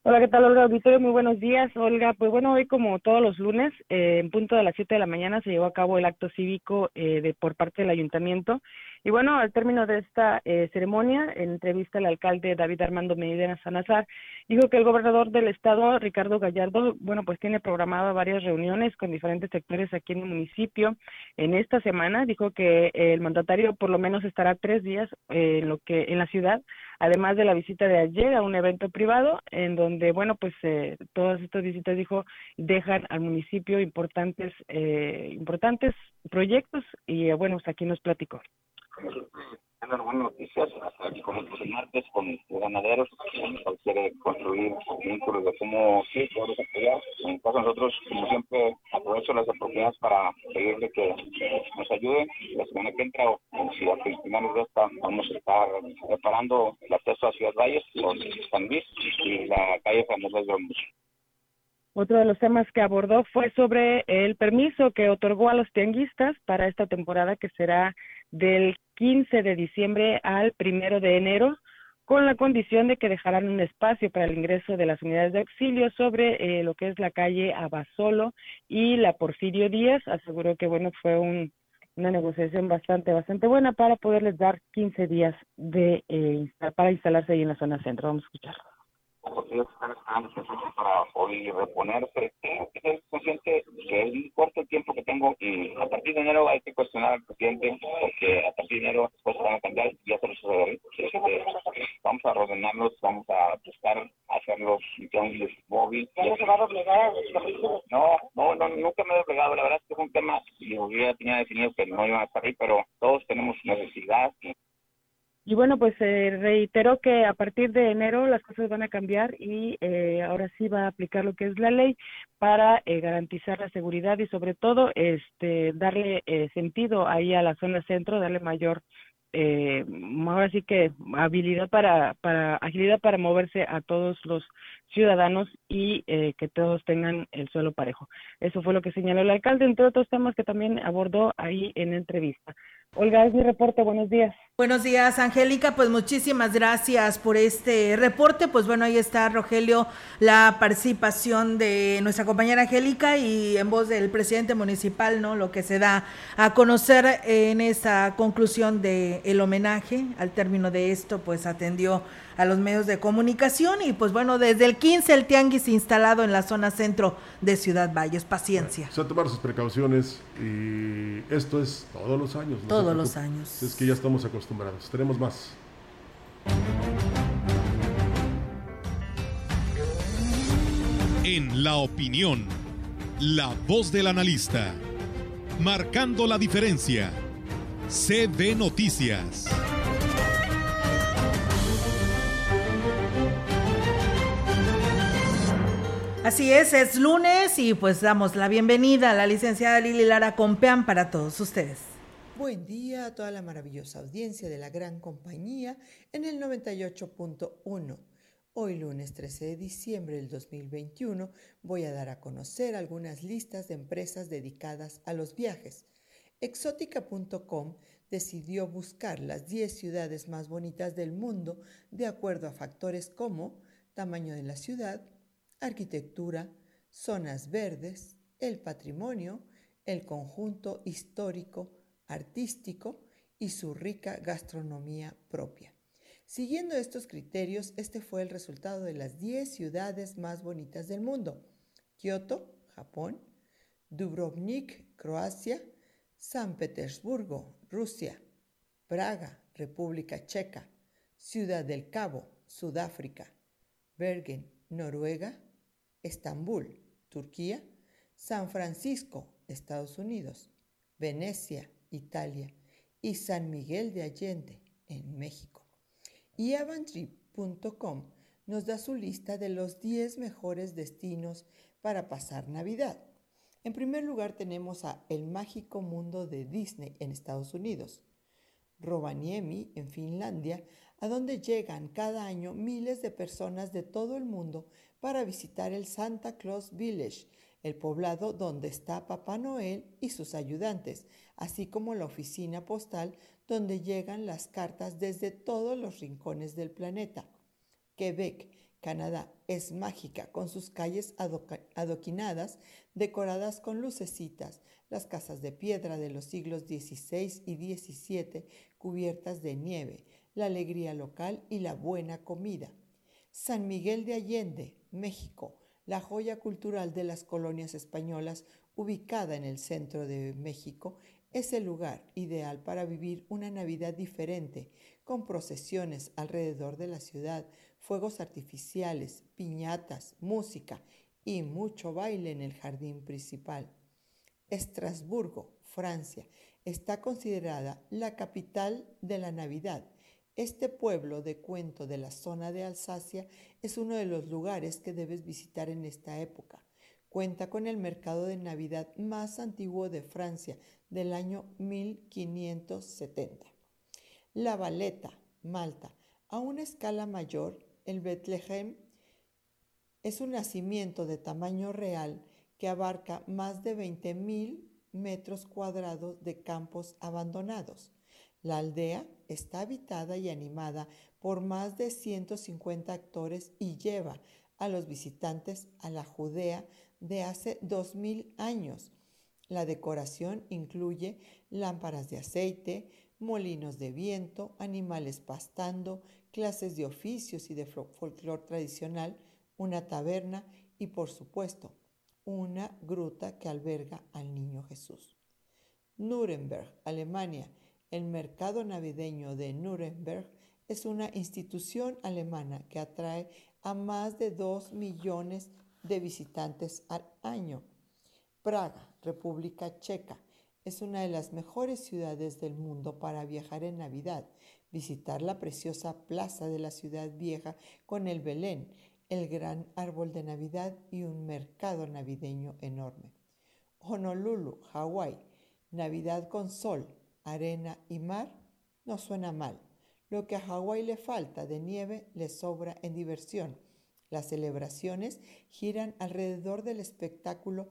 Hola, ¿qué tal, Olga Auditorio? Muy buenos días, Olga. Pues bueno, hoy como todos los lunes, eh, en punto de las 7 de la mañana se llevó a cabo el acto cívico eh, de por parte del ayuntamiento. Y bueno, al término de esta eh, ceremonia, en entrevista el alcalde David Armando Medina Sanazar dijo que el gobernador del estado, Ricardo Gallardo, bueno, pues tiene programado varias reuniones con diferentes sectores aquí en el municipio. En esta semana dijo que el mandatario por lo menos estará tres días eh, en lo que en la ciudad, además de la visita de ayer a un evento privado en donde, bueno, pues eh, todas estas visitas dijo dejan al municipio importantes eh, importantes proyectos y eh, bueno, pues aquí nos platicó. Tengo buenas noticias, hasta aquí con el martes con los ganaderos, cual quiere construir vínculos de cómo sí, podemos apoyar. En caso nosotros, como siempre, aprovecho las oportunidades para pedirle que nos ayude. La semana que entra, o si a finales de esta, vamos a estar preparando el acceso a Ciudad Valles con San Luis y la calle Famosa de Olmos. Otro de los temas que abordó fue sobre el permiso que otorgó a los tianguistas para esta temporada que será del 15 de diciembre al primero de enero, con la condición de que dejarán un espacio para el ingreso de las unidades de auxilio sobre eh, lo que es la calle Abasolo y la Porfirio Díaz. Aseguró que bueno fue un, una negociación bastante bastante buena para poderles dar 15 días de eh, para instalarse ahí en la zona centro. Vamos a escucharlo. Ellos están esperando para hoy reponerse. Tengo que ser consciente que es muy corto el tiempo que tengo y a partir de enero hay que cuestionar al presidente porque a partir de enero las cosas van a cambiar y ya se. Así que vamos a ordenarlos, vamos a buscar hacerlos un móvil. No, no, no, nunca me he doblegado. La verdad es que es un tema, yo ya tenía definido que no iban a estar ahí, pero todos tenemos necesidad y Y bueno, pues eh, reiteró que a partir de enero las cosas van a cambiar y eh, ahora sí va a aplicar lo que es la ley para eh, garantizar la seguridad y sobre todo este darle eh, sentido ahí a la zona centro, darle mayor eh, ahora sí que habilidad para, para agilidad para moverse a todos los ciudadanos y eh, que todos tengan el suelo parejo. Eso fue lo que señaló el alcalde, entre otros temas que también abordó ahí en entrevista. Olga, es mi reporte, buenos días. Buenos días, Angélica. Pues muchísimas gracias por este reporte. Pues bueno, ahí está, Rogelio, la participación de nuestra compañera Angélica y en voz del presidente municipal, ¿no? Lo que se da a conocer en esa conclusión de el homenaje. Al término de esto, pues atendió a los medios de comunicación y pues bueno, desde el 15 el tianguis instalado en la zona centro de Ciudad Valles. Paciencia. O sea, tomar sus precauciones y esto es todos los años. no se Todos los años. Es que ya estamos acostumbrados. Tenemos más. En la opinión, la voz del analista, marcando la diferencia. CB Noticias. Así es, es lunes y pues damos la bienvenida a la licenciada Lili Lara Compeán para todos ustedes. Buen día a toda la maravillosa audiencia de la gran compañía en el 98.1. Hoy lunes 13 de diciembre del 2021 voy a dar a conocer algunas listas de empresas dedicadas a los viajes. Exótica.com decidió buscar las 10 ciudades más bonitas del mundo de acuerdo a factores como tamaño de la ciudad, arquitectura, zonas verdes, el patrimonio, el conjunto histórico, artístico y su rica gastronomía propia. Siguiendo estos criterios, este fue el resultado de las 10 ciudades más bonitas del mundo. Kioto, Japón, Dubrovnik, Croacia, San Petersburgo, Rusia, Praga, República Checa, Ciudad del Cabo, Sudáfrica, Bergen, Noruega, Estambul, Turquía, San Francisco, Estados Unidos, Venecia, Italia y San Miguel de Allende, en México. Y avantrip.com nos da su lista de los 10 mejores destinos para pasar Navidad. En primer lugar tenemos a El Mágico Mundo de Disney en Estados Unidos, Rovaniemi en Finlandia, a donde llegan cada año miles de personas de todo el mundo para visitar el Santa Claus Village, el poblado donde está Papá Noel y sus ayudantes, así como la oficina postal donde llegan las cartas desde todos los rincones del planeta. Quebec, Canadá, es mágica con sus calles adoquinadas, decoradas con lucecitas, las casas de piedra de los siglos XVI y XVII cubiertas de nieve, la alegría local y la buena comida. San Miguel de Allende, México, la joya cultural de las colonias españolas, ubicada en el centro de México, es el lugar ideal para vivir una Navidad diferente, con procesiones alrededor de la ciudad, fuegos artificiales, piñatas, música y mucho baile en el jardín principal. Estrasburgo, Francia, está considerada la capital de la Navidad. Este pueblo de cuento de la zona de Alsacia es uno de los lugares que debes visitar en esta época. Cuenta con el mercado de Navidad más antiguo de Francia del año 1570. La Valeta, Malta. A una escala mayor, el Bethlehem es un nacimiento de tamaño real que abarca más de 20.000 metros cuadrados de campos abandonados. La aldea está habitada y animada por más de 150 actores y lleva a los visitantes a la Judea de hace 2000 años. La decoración incluye lámparas de aceite, molinos de viento, animales pastando, clases de oficios y de folclore tradicional, una taberna y, por supuesto, una gruta que alberga al niño Jesús. Nuremberg, Alemania. El mercado navideño de Nuremberg es una institución alemana que atrae a más de 2 millones de visitantes al año. Praga, República Checa es una de las mejores ciudades del mundo para viajar en Navidad, visitar la preciosa plaza de la ciudad vieja con el Belén, el gran árbol de Navidad y un mercado navideño enorme. Honolulu, Hawái, Navidad con sol, arena y mar, no suena mal. Lo que a Hawái le falta de nieve le sobra en diversión. Las celebraciones giran alrededor del espectáculo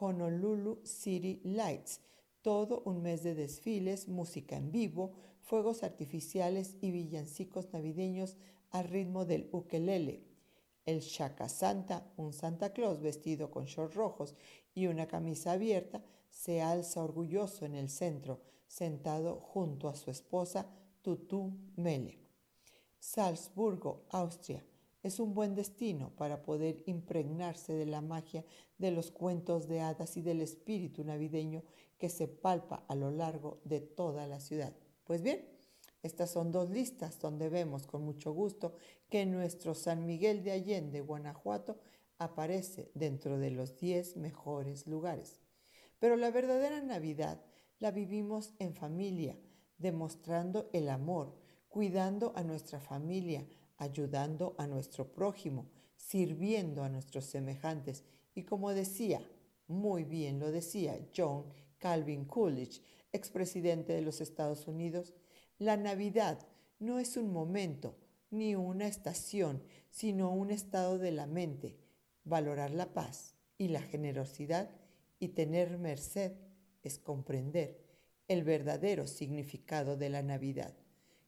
Honolulu City Lights, todo un mes de desfiles, música en vivo, fuegos artificiales y villancicos navideños al ritmo del ukelele. El Shaka Santa, un Santa Claus vestido con shorts rojos y una camisa abierta, se alza orgulloso en el centro, sentado junto a su esposa Tutu Mele. Salzburgo, Austria, es un buen destino para poder impregnarse de la magia de los cuentos de hadas y del espíritu navideño que se palpa a lo largo de toda la ciudad. Pues bien, estas son dos listas donde vemos con mucho gusto que nuestro San Miguel de Allende, Guanajuato, aparece dentro de los 10 mejores lugares. Pero la verdadera Navidad la vivimos en familia, demostrando el amor, cuidando a nuestra familia, ayudando a nuestro prójimo, sirviendo a nuestros semejantes y como decía, muy bien lo decía John Calvin Coolidge, expresidente de los Estados Unidos, la Navidad no es un momento ni una estación, sino un estado de la mente. Valorar la paz y la generosidad y tener merced es comprender el verdadero significado de la Navidad.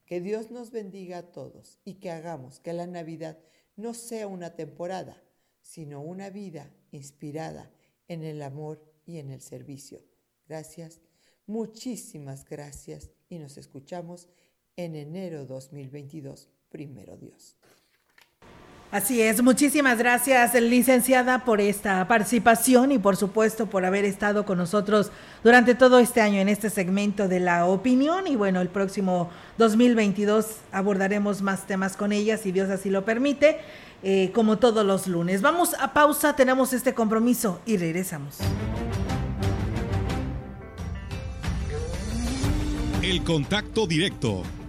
Que Dios nos bendiga a todos y que hagamos que la Navidad no sea una temporada, sino una vida inspirada en el amor y en el servicio. Gracias, muchísimas gracias y nos escuchamos en enero 2022, primero Dios. Así es, muchísimas gracias licenciada por esta participación y por supuesto por haber estado con nosotros durante todo este año en este segmento de la opinión y bueno, el próximo 2022 abordaremos más temas con ella si Dios así lo permite, eh, como todos los lunes. Vamos a pausa, tenemos este compromiso y regresamos. El contacto directo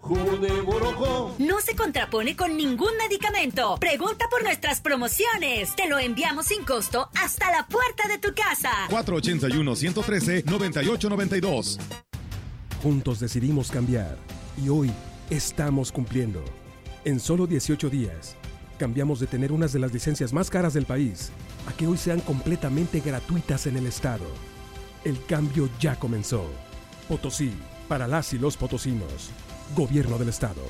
jugo de borojo. No se contrapone con ningún medicamento. Pregunta por nuestras promociones. Te lo enviamos sin costo hasta la puerta de tu casa. 481-113-9892. Juntos decidimos cambiar y hoy estamos cumpliendo. En solo 18 días, cambiamos de tener unas de las licencias más caras del país a que hoy sean completamente gratuitas en el estado. El cambio ya comenzó. Potosí, para las y los potosinos. Gobierno del estado.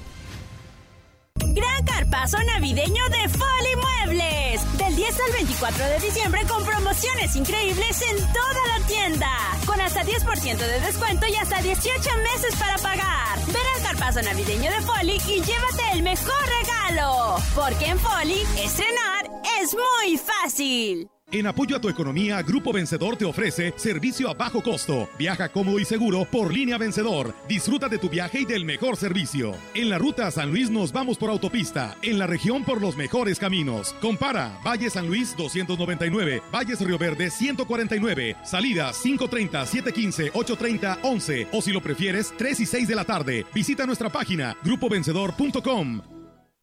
Gran carpazo navideño de Foli Muebles. Del 10 al 24 de diciembre con promociones increíbles en toda la tienda. Con hasta 10% de descuento y hasta 18 meses para pagar. Ven al carpazo navideño de Foli y llévate el mejor regalo. Porque en Foli, estrenar es muy fácil. En apoyo a tu economía, Grupo Vencedor te ofrece servicio a bajo costo. Viaja cómodo y seguro por línea Vencedor. Disfruta de tu viaje y del mejor servicio. En la ruta San Luis nos vamos por autopista. En la región por los mejores caminos. Compara Valle San Luis 299, Valles Río Verde 149, salidas 530, 715, 830, 11 o si lo prefieres 3 y 6 de la tarde. Visita nuestra página grupovencedor.com.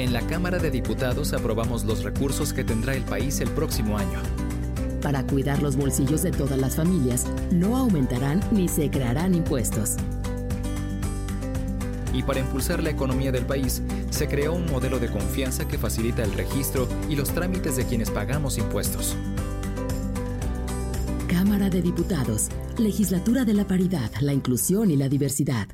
En la Cámara de Diputados aprobamos los recursos que tendrá el país el próximo año. Para cuidar los bolsillos de todas las familias, no aumentarán ni se crearán impuestos. Y para impulsar la economía del país, se creó un modelo de confianza que facilita el registro y los trámites de quienes pagamos impuestos. Cámara de Diputados, Legislatura de la Paridad, la Inclusión y la Diversidad.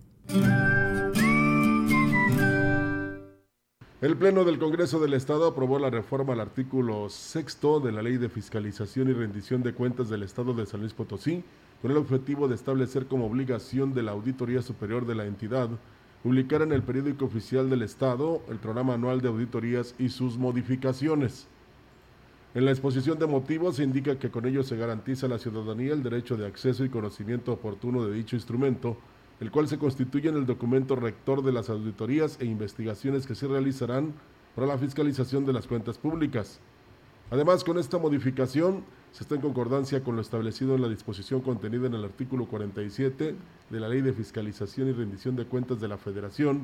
El Pleno del Congreso del Estado aprobó la reforma al artículo sexto de la Ley de Fiscalización y Rendición de Cuentas del Estado de San Luis Potosí, con el objetivo de establecer como obligación de la Auditoría Superior de la entidad publicar en el periódico oficial del Estado el programa anual de auditorías y sus modificaciones. En la exposición de motivos se indica que con ello se garantiza a la ciudadanía el derecho de acceso y conocimiento oportuno de dicho instrumento, el cual se constituye en el documento rector de las auditorías e investigaciones que se realizarán para la fiscalización de las cuentas públicas. Además, con esta modificación se está en concordancia con lo establecido en la disposición contenida en el artículo 47 de la Ley de Fiscalización y Rendición de Cuentas de la Federación,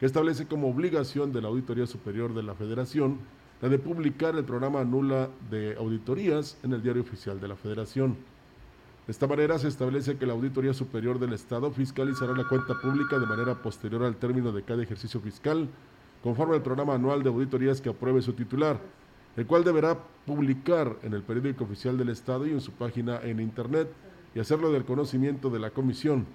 que establece como obligación de la Auditoría Superior de la Federación la de publicar el programa nula de auditorías en el Diario Oficial de la Federación. De esta manera se establece que la Auditoría Superior del Estado fiscalizará la cuenta pública de manera posterior al término de cada ejercicio fiscal, conforme al programa anual de auditorías que apruebe su titular, el cual deberá publicar en el periódico oficial del Estado y en su página en Internet y hacerlo del conocimiento de la Comisión.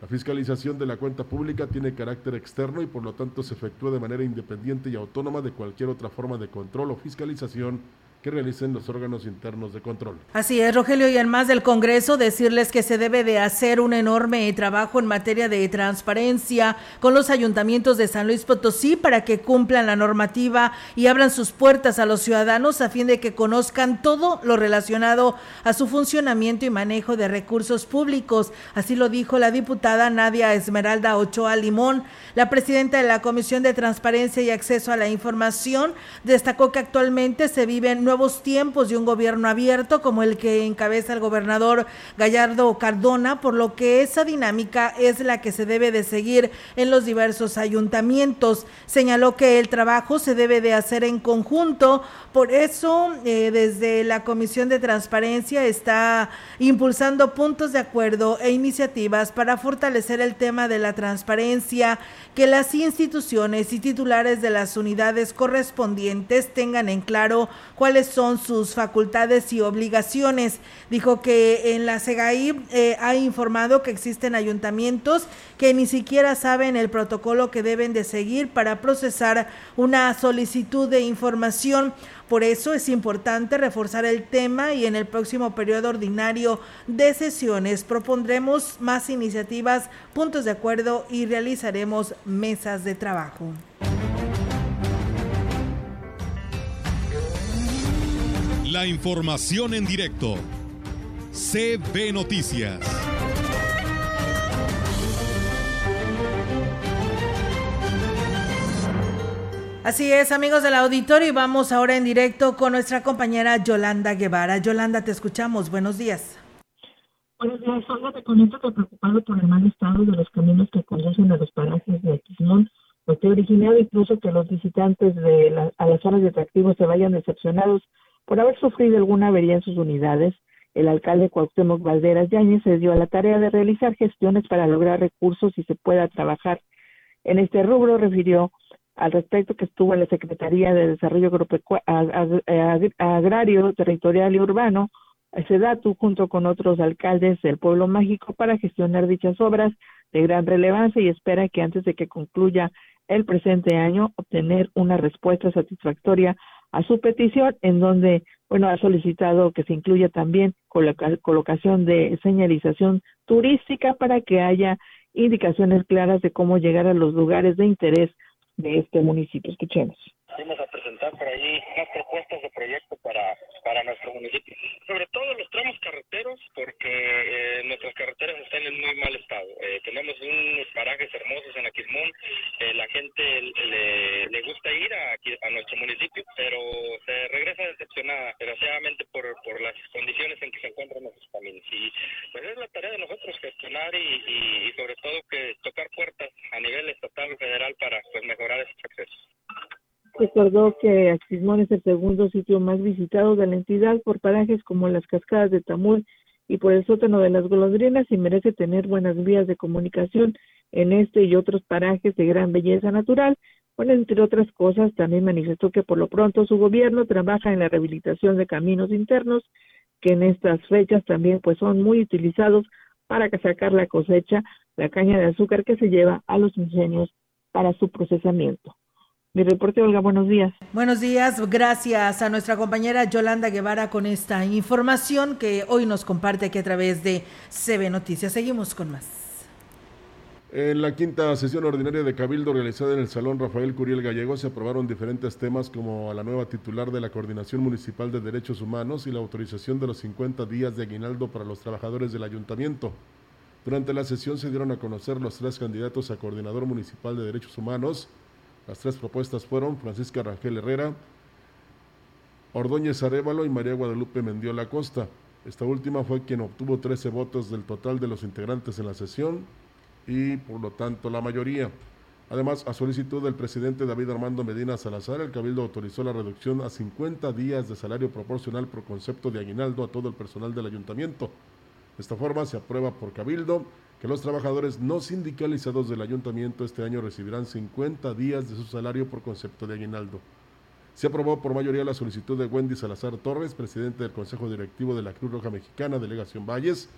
La fiscalización de la cuenta pública tiene carácter externo y por lo tanto se efectúa de manera independiente y autónoma de cualquier otra forma de control o fiscalización que realicen los órganos internos de control. Así es, Rogelio, y en más del Congreso, decirles que se debe de hacer un enorme trabajo en materia de transparencia con los ayuntamientos de San Luis Potosí para que cumplan la normativa y abran sus puertas a los ciudadanos a fin de que conozcan todo lo relacionado a su funcionamiento y manejo de recursos públicos. Así lo dijo la diputada Nadia Esmeralda Ochoa Limón, la presidenta de la Comisión de Transparencia y Acceso a la Información, destacó que actualmente se viven nuevos tiempos de un gobierno abierto como el que encabeza el gobernador Gallardo Cardona, por lo que esa dinámica es la que se debe de seguir en los diversos ayuntamientos. Señaló que el trabajo se debe de hacer en conjunto, por eso eh, desde la Comisión de Transparencia está impulsando puntos de acuerdo e iniciativas para fortalecer el tema de la transparencia, que las instituciones y titulares de las unidades correspondientes tengan en claro cuáles son sus facultades y obligaciones. Dijo que en la CEGAI eh, ha informado que existen ayuntamientos que ni siquiera saben el protocolo que deben de seguir para procesar una solicitud de información. Por eso es importante reforzar el tema y en el próximo periodo ordinario de sesiones propondremos más iniciativas, puntos de acuerdo y realizaremos mesas de trabajo. La información en directo. CB Noticias. Así es, amigos del auditorio, y vamos ahora en directo con nuestra compañera Yolanda Guevara. Yolanda, te escuchamos. Buenos días. Buenos días, Olga. Te comento que preocupado por el mal estado de los caminos que conducen a los parajes de Aquismón, pues te originado incluso que los visitantes de la- a las zonas de atractivos se vayan decepcionados por haber sufrido alguna avería en sus unidades. El alcalde Cuauhtémoc Valderas Yáñez se dio a la tarea de realizar gestiones para lograr recursos y se pueda trabajar en este rubro. Refirió al respecto que estuvo en la Secretaría de Desarrollo Agrario, Territorial y Urbano, SEDATU, junto con otros alcaldes del pueblo mágico para gestionar dichas obras de gran relevancia y espera que antes de que concluya el presente año obtener una respuesta satisfactoria a su petición en donde bueno ha solicitado que se incluya también coloca- colocación de señalización turística para que haya indicaciones claras de cómo llegar a los lugares de interés de este municipio. Escuchemos. Fuimos a presentar por ahí unas propuestas de proyecto para, para nuestro municipio. Sobre todo los tramos carreteros, porque eh, nuestras carreteras están en muy mal estado. Eh, tenemos unos parajes hermosos en Aquismón. eh, la gente le, le gusta ir a, a nuestro municipio, pero se regresa decepcionada, desgraciadamente, por, por las condiciones en que se encuentran nuestros caminos. Y pues es la tarea de nosotros gestionar y, y, y sobre todo que tocar puertas a nivel estatal y federal para pues, mejorar esos accesos. Recordó que Axismón es el segundo sitio más visitado de la entidad por parajes como las cascadas de Tamul y por el sótano de las golondrinas y merece tener buenas vías de comunicación en este y otros parajes de gran belleza natural. Bueno, entre otras cosas, también manifestó que por lo pronto su gobierno trabaja en la rehabilitación de caminos internos, que en estas fechas también pues son muy utilizados para sacar la cosecha, la caña de azúcar que se lleva a los ingenios para su procesamiento. Mi reporte, Olga, buenos días. Buenos días, gracias a nuestra compañera Yolanda Guevara con esta información que hoy nos comparte aquí a través de CB Noticias. Seguimos con más. En la quinta sesión ordinaria de Cabildo realizada en el Salón Rafael Curiel Gallego se aprobaron diferentes temas como a la nueva titular de la Coordinación Municipal de Derechos Humanos y la autorización de los 50 días de aguinaldo para los trabajadores del ayuntamiento. Durante la sesión se dieron a conocer los tres candidatos a Coordinador Municipal de Derechos Humanos. Las tres propuestas fueron Francisca Rangel Herrera, Ordóñez Arevalo y María Guadalupe Mendiola Costa. Esta última fue quien obtuvo 13 votos del total de los integrantes en la sesión y por lo tanto la mayoría. Además, a solicitud del presidente David Armando Medina Salazar, el Cabildo autorizó la reducción a 50 días de salario proporcional por concepto de aguinaldo a todo el personal del ayuntamiento. De esta forma se aprueba por Cabildo que los trabajadores no sindicalizados del ayuntamiento este año recibirán 50 días de su salario por concepto de aguinaldo. Se aprobó por mayoría la solicitud de Wendy Salazar Torres, presidente del Consejo Directivo de la Cruz Roja Mexicana, Delegación Valles,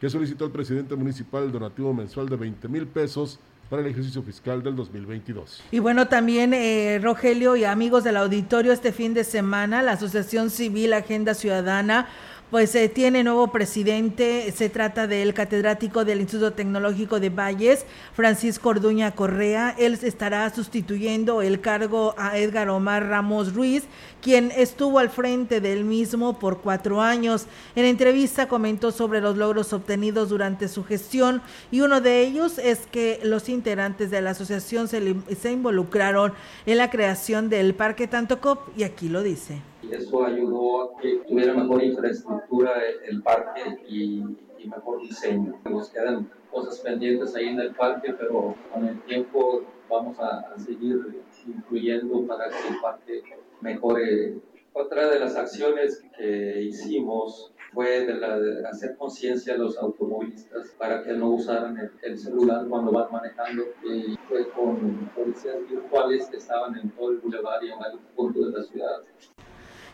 que solicitó al presidente municipal el donativo mensual de 20 mil pesos para el ejercicio fiscal del 2022. Y bueno, también eh, Rogelio y amigos del auditorio, este fin de semana la Asociación Civil Agenda Ciudadana pues eh, tiene nuevo presidente, se trata del catedrático del Instituto Tecnológico de Valles, Francisco Orduña Correa. Él estará sustituyendo el cargo a Edgar Omar Ramos Ruiz, quien estuvo al frente del mismo por cuatro años. En entrevista comentó sobre los logros obtenidos durante su gestión y uno de ellos es que los integrantes de la asociación se, se involucraron en la creación del Parque Tantocop y aquí lo dice eso ayudó a que tuviera mejor infraestructura el parque y, y, mejor diseño. Nos quedan cosas pendientes ahí en el parque, pero con el tiempo vamos a, a seguir incluyendo para que el parque mejore. Otra de las acciones que hicimos fue de, la, de hacer conciencia a los automovilistas para que no usaran el, el, celular cuando van manejando y fue con policías virtuales que estaban en todo el bulevar y en varios puntos de la ciudad.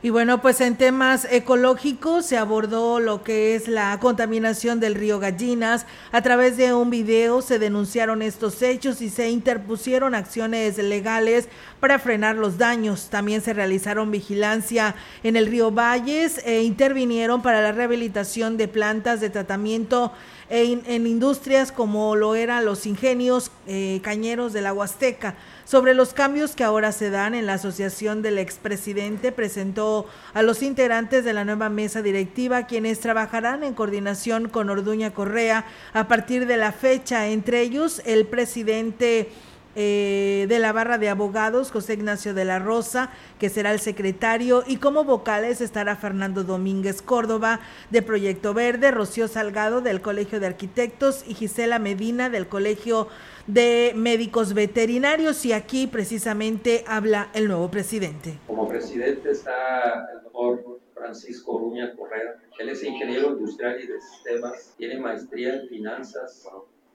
Y bueno, pues en temas ecológicos se abordó lo que es la contaminación del río Gallinas. A través de un video se denunciaron estos hechos y se interpusieron acciones legales para frenar los daños. También se realizaron vigilancia en el río Valles e intervinieron para la rehabilitación de plantas de tratamiento en, industrias como lo eran los ingenios eh, cañeros de la Huasteca. Sobre los cambios que ahora se dan en la asociación del expresidente, presentó a los integrantes de la nueva mesa directiva, quienes trabajarán en coordinación con Orduña Correa a partir de la fecha, entre ellos el presidente eh, de la barra de abogados, José Ignacio de la Rosa, que será el secretario, y como vocales estará Fernando Domínguez Córdoba de Proyecto Verde, Rocío Salgado del Colegio de Arquitectos y Gisela Medina del Colegio de Médicos Veterinarios. Y aquí precisamente habla el nuevo presidente. Como presidente está el doctor Francisco Ruña Correa. Él es ingeniero industrial y de sistemas, tiene maestría en finanzas,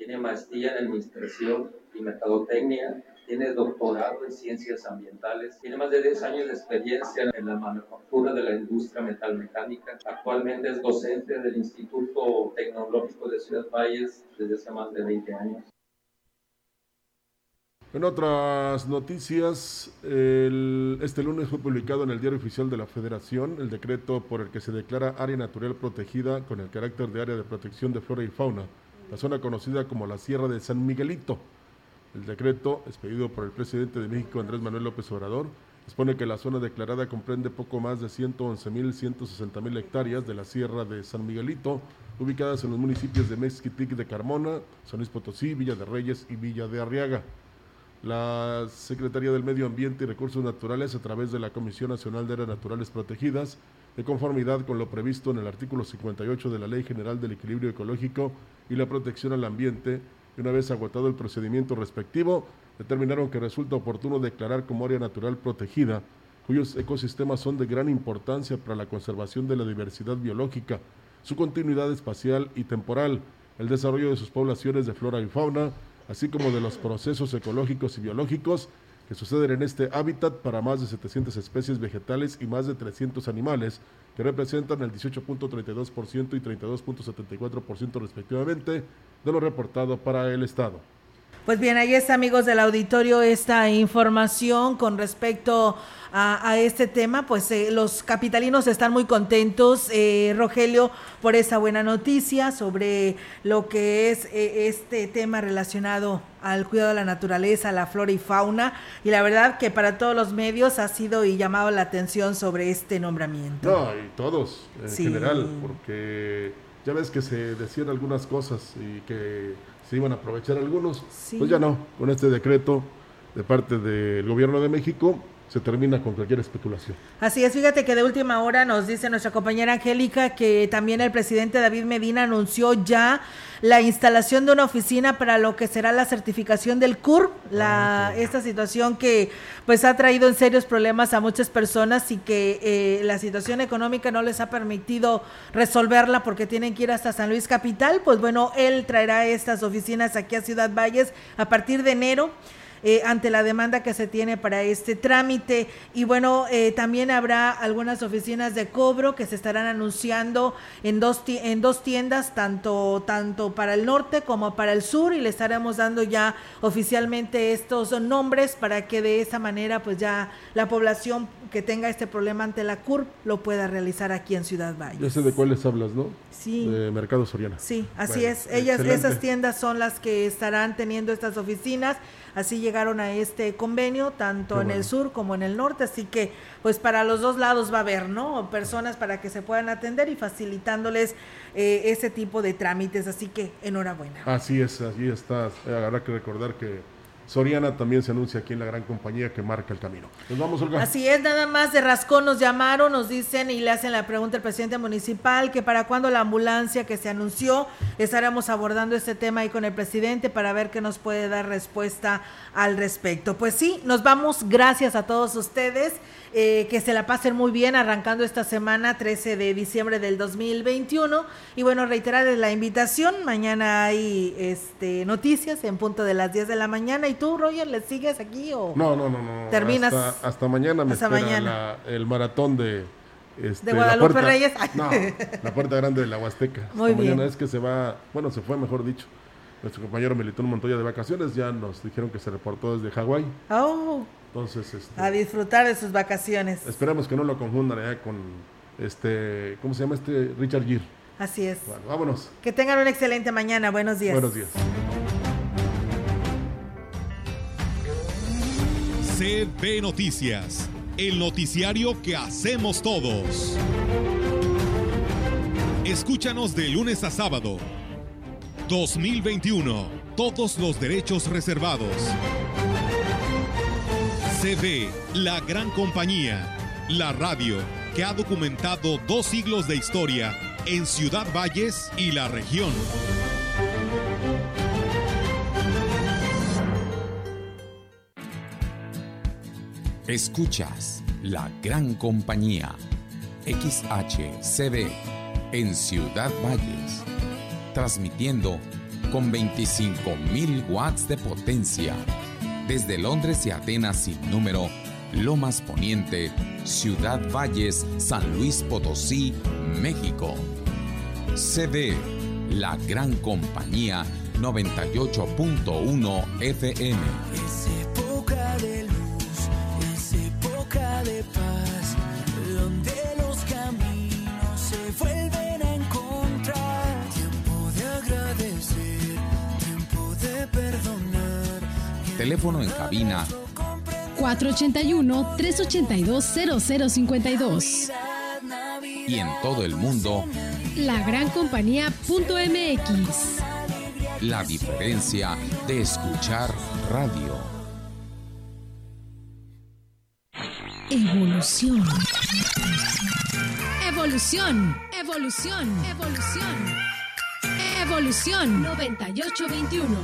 tiene maestría en administración y mercadotecnia, tiene doctorado en ciencias ambientales, tiene más de 10 años de experiencia en la manufactura de la industria metalmecánica. Actualmente es docente del Instituto Tecnológico de Ciudad Valles desde hace más de 20 años. En otras noticias, este lunes fue publicado en el Diario Oficial de la Federación el decreto por el que se declara área natural protegida con el carácter de área de protección de flora y fauna, la zona conocida como la Sierra de San Miguelito. El decreto, expedido por el presidente de México, Andrés Manuel López Obrador, expone que la zona declarada comprende poco más de 111.160.000 hectáreas de la Sierra de San Miguelito, ubicadas en los municipios de Mezquitic de Carmona, San Luis Potosí, Villa de Reyes y Villa de Arriaga. La Secretaría del Medio Ambiente y Recursos Naturales, a través de la Comisión Nacional de Áreas Naturales Protegidas, de conformidad con lo previsto en el artículo 58 de la Ley General del Equilibrio Ecológico y la Protección al Ambiente, y una vez agotado el procedimiento respectivo, determinaron que resulta oportuno declarar como área natural protegida, cuyos ecosistemas son de gran importancia para la conservación de la diversidad biológica, su continuidad espacial y temporal, el desarrollo de sus poblaciones de flora y fauna, así como de los procesos ecológicos y biológicos que suceden en este hábitat para más de 700 especies vegetales y más de 300 animales, que representan el 18.32% y 32.74% respectivamente de lo reportado para el Estado. Pues bien, ahí está, amigos del auditorio, esta información con respecto a, a este tema. Pues eh, los capitalinos están muy contentos, eh, Rogelio, por esa buena noticia sobre lo que es eh, este tema relacionado al cuidado de la naturaleza, la flora y fauna. Y la verdad que para todos los medios ha sido y llamado la atención sobre este nombramiento. No, y todos en Sí. general, porque ya ves que se decían algunas cosas y que se iban a aprovechar algunos, Sí. pues ya no, con este decreto de parte del gobierno de México se termina con cualquier especulación. Así es, fíjate que de última hora nos dice nuestra compañera Angélica que también el presidente David Medina anunció ya la instalación de una oficina para lo que será la certificación del CUR, la, esta situación que pues ha traído en serios problemas a muchas personas y que eh, la situación económica no les ha permitido resolverla porque tienen que ir hasta San Luis Capital, pues bueno, él traerá estas oficinas aquí a Ciudad Valles a partir de enero. Eh, ante la demanda que se tiene para este trámite. Y bueno, eh, también habrá algunas oficinas de cobro que se estarán anunciando en dos, en dos tiendas, tanto, tanto para el norte como para el sur, y le estaremos dando ya oficialmente estos nombres para que de esa manera pues ya la población que tenga este problema ante la CURP lo pueda realizar aquí en Ciudad Valle. Ya sé de cuáles hablas, ¿no? Sí. De Mercado Soriana. Sí, así Bueno, es. Ellas, excelente. esas tiendas son las que estarán teniendo estas oficinas. Así llegaron a este convenio, tanto en el sur como en el norte. Así que, pues para los dos lados va a haber, ¿no? Personas para que se puedan atender y facilitándoles eh, ese tipo de trámites. Así que, enhorabuena. Así es, así está. Eh, Habrá que recordar que Soriana también se anuncia aquí en la gran compañía que marca el camino. Nos vamos, Olga. Así es, nada más de Rascón nos llamaron, nos dicen y le hacen la pregunta al presidente municipal que para cuándo la ambulancia que se anunció, estaremos abordando este tema ahí con el presidente para ver qué nos puede dar respuesta al respecto. Pues sí, nos vamos, gracias a todos ustedes, eh, que se la pasen muy bien arrancando esta semana 13 de diciembre del 2021 y bueno, reiterarles la invitación, mañana hay este noticias en punto de las 10 de la mañana y tú, Roger, ¿le sigues aquí o...? No, no, no, no. Terminas Hasta, hasta mañana me hasta espera mañana. la- el maratón de. este, ¿De la Guadalupe puerta- Reyes? No, la puerta grande de la Huasteca. Muy Hasta mañana bien. es que se va. Bueno, se fue, mejor dicho. Nuestro compañero Melitón Montoya de vacaciones ya nos dijeron que se reportó desde Hawái. Oh, Entonces, este, a disfrutar de sus vacaciones. esperamos que no lo confundan allá con este. ¿Cómo se llama este? Richard Gere. Así es. Bueno, vámonos. Que tengan una excelente mañana. Buenos días. Buenos días. CB Noticias, el noticiario que hacemos todos. Escúchanos de lunes a sábado. 2021. Todos los derechos reservados. CB, la gran compañía. La radio que ha documentado dos siglos de historia en Ciudad Valles y la región. Escuchas la gran compañía XHCB en Ciudad Valles, transmitiendo con 25.000 watts de potencia desde Londres y Atenas sin número, Lomas Poniente, Ciudad Valles, San Luis Potosí, México. CB, la gran compañía 98.1 FM. Teléfono en cabina 481-382-0052. y en todo el mundo La gran compañía.mx. la diferencia de escuchar radio. Evolución. Evolución. Evolución. Evolución. Evolución 9821.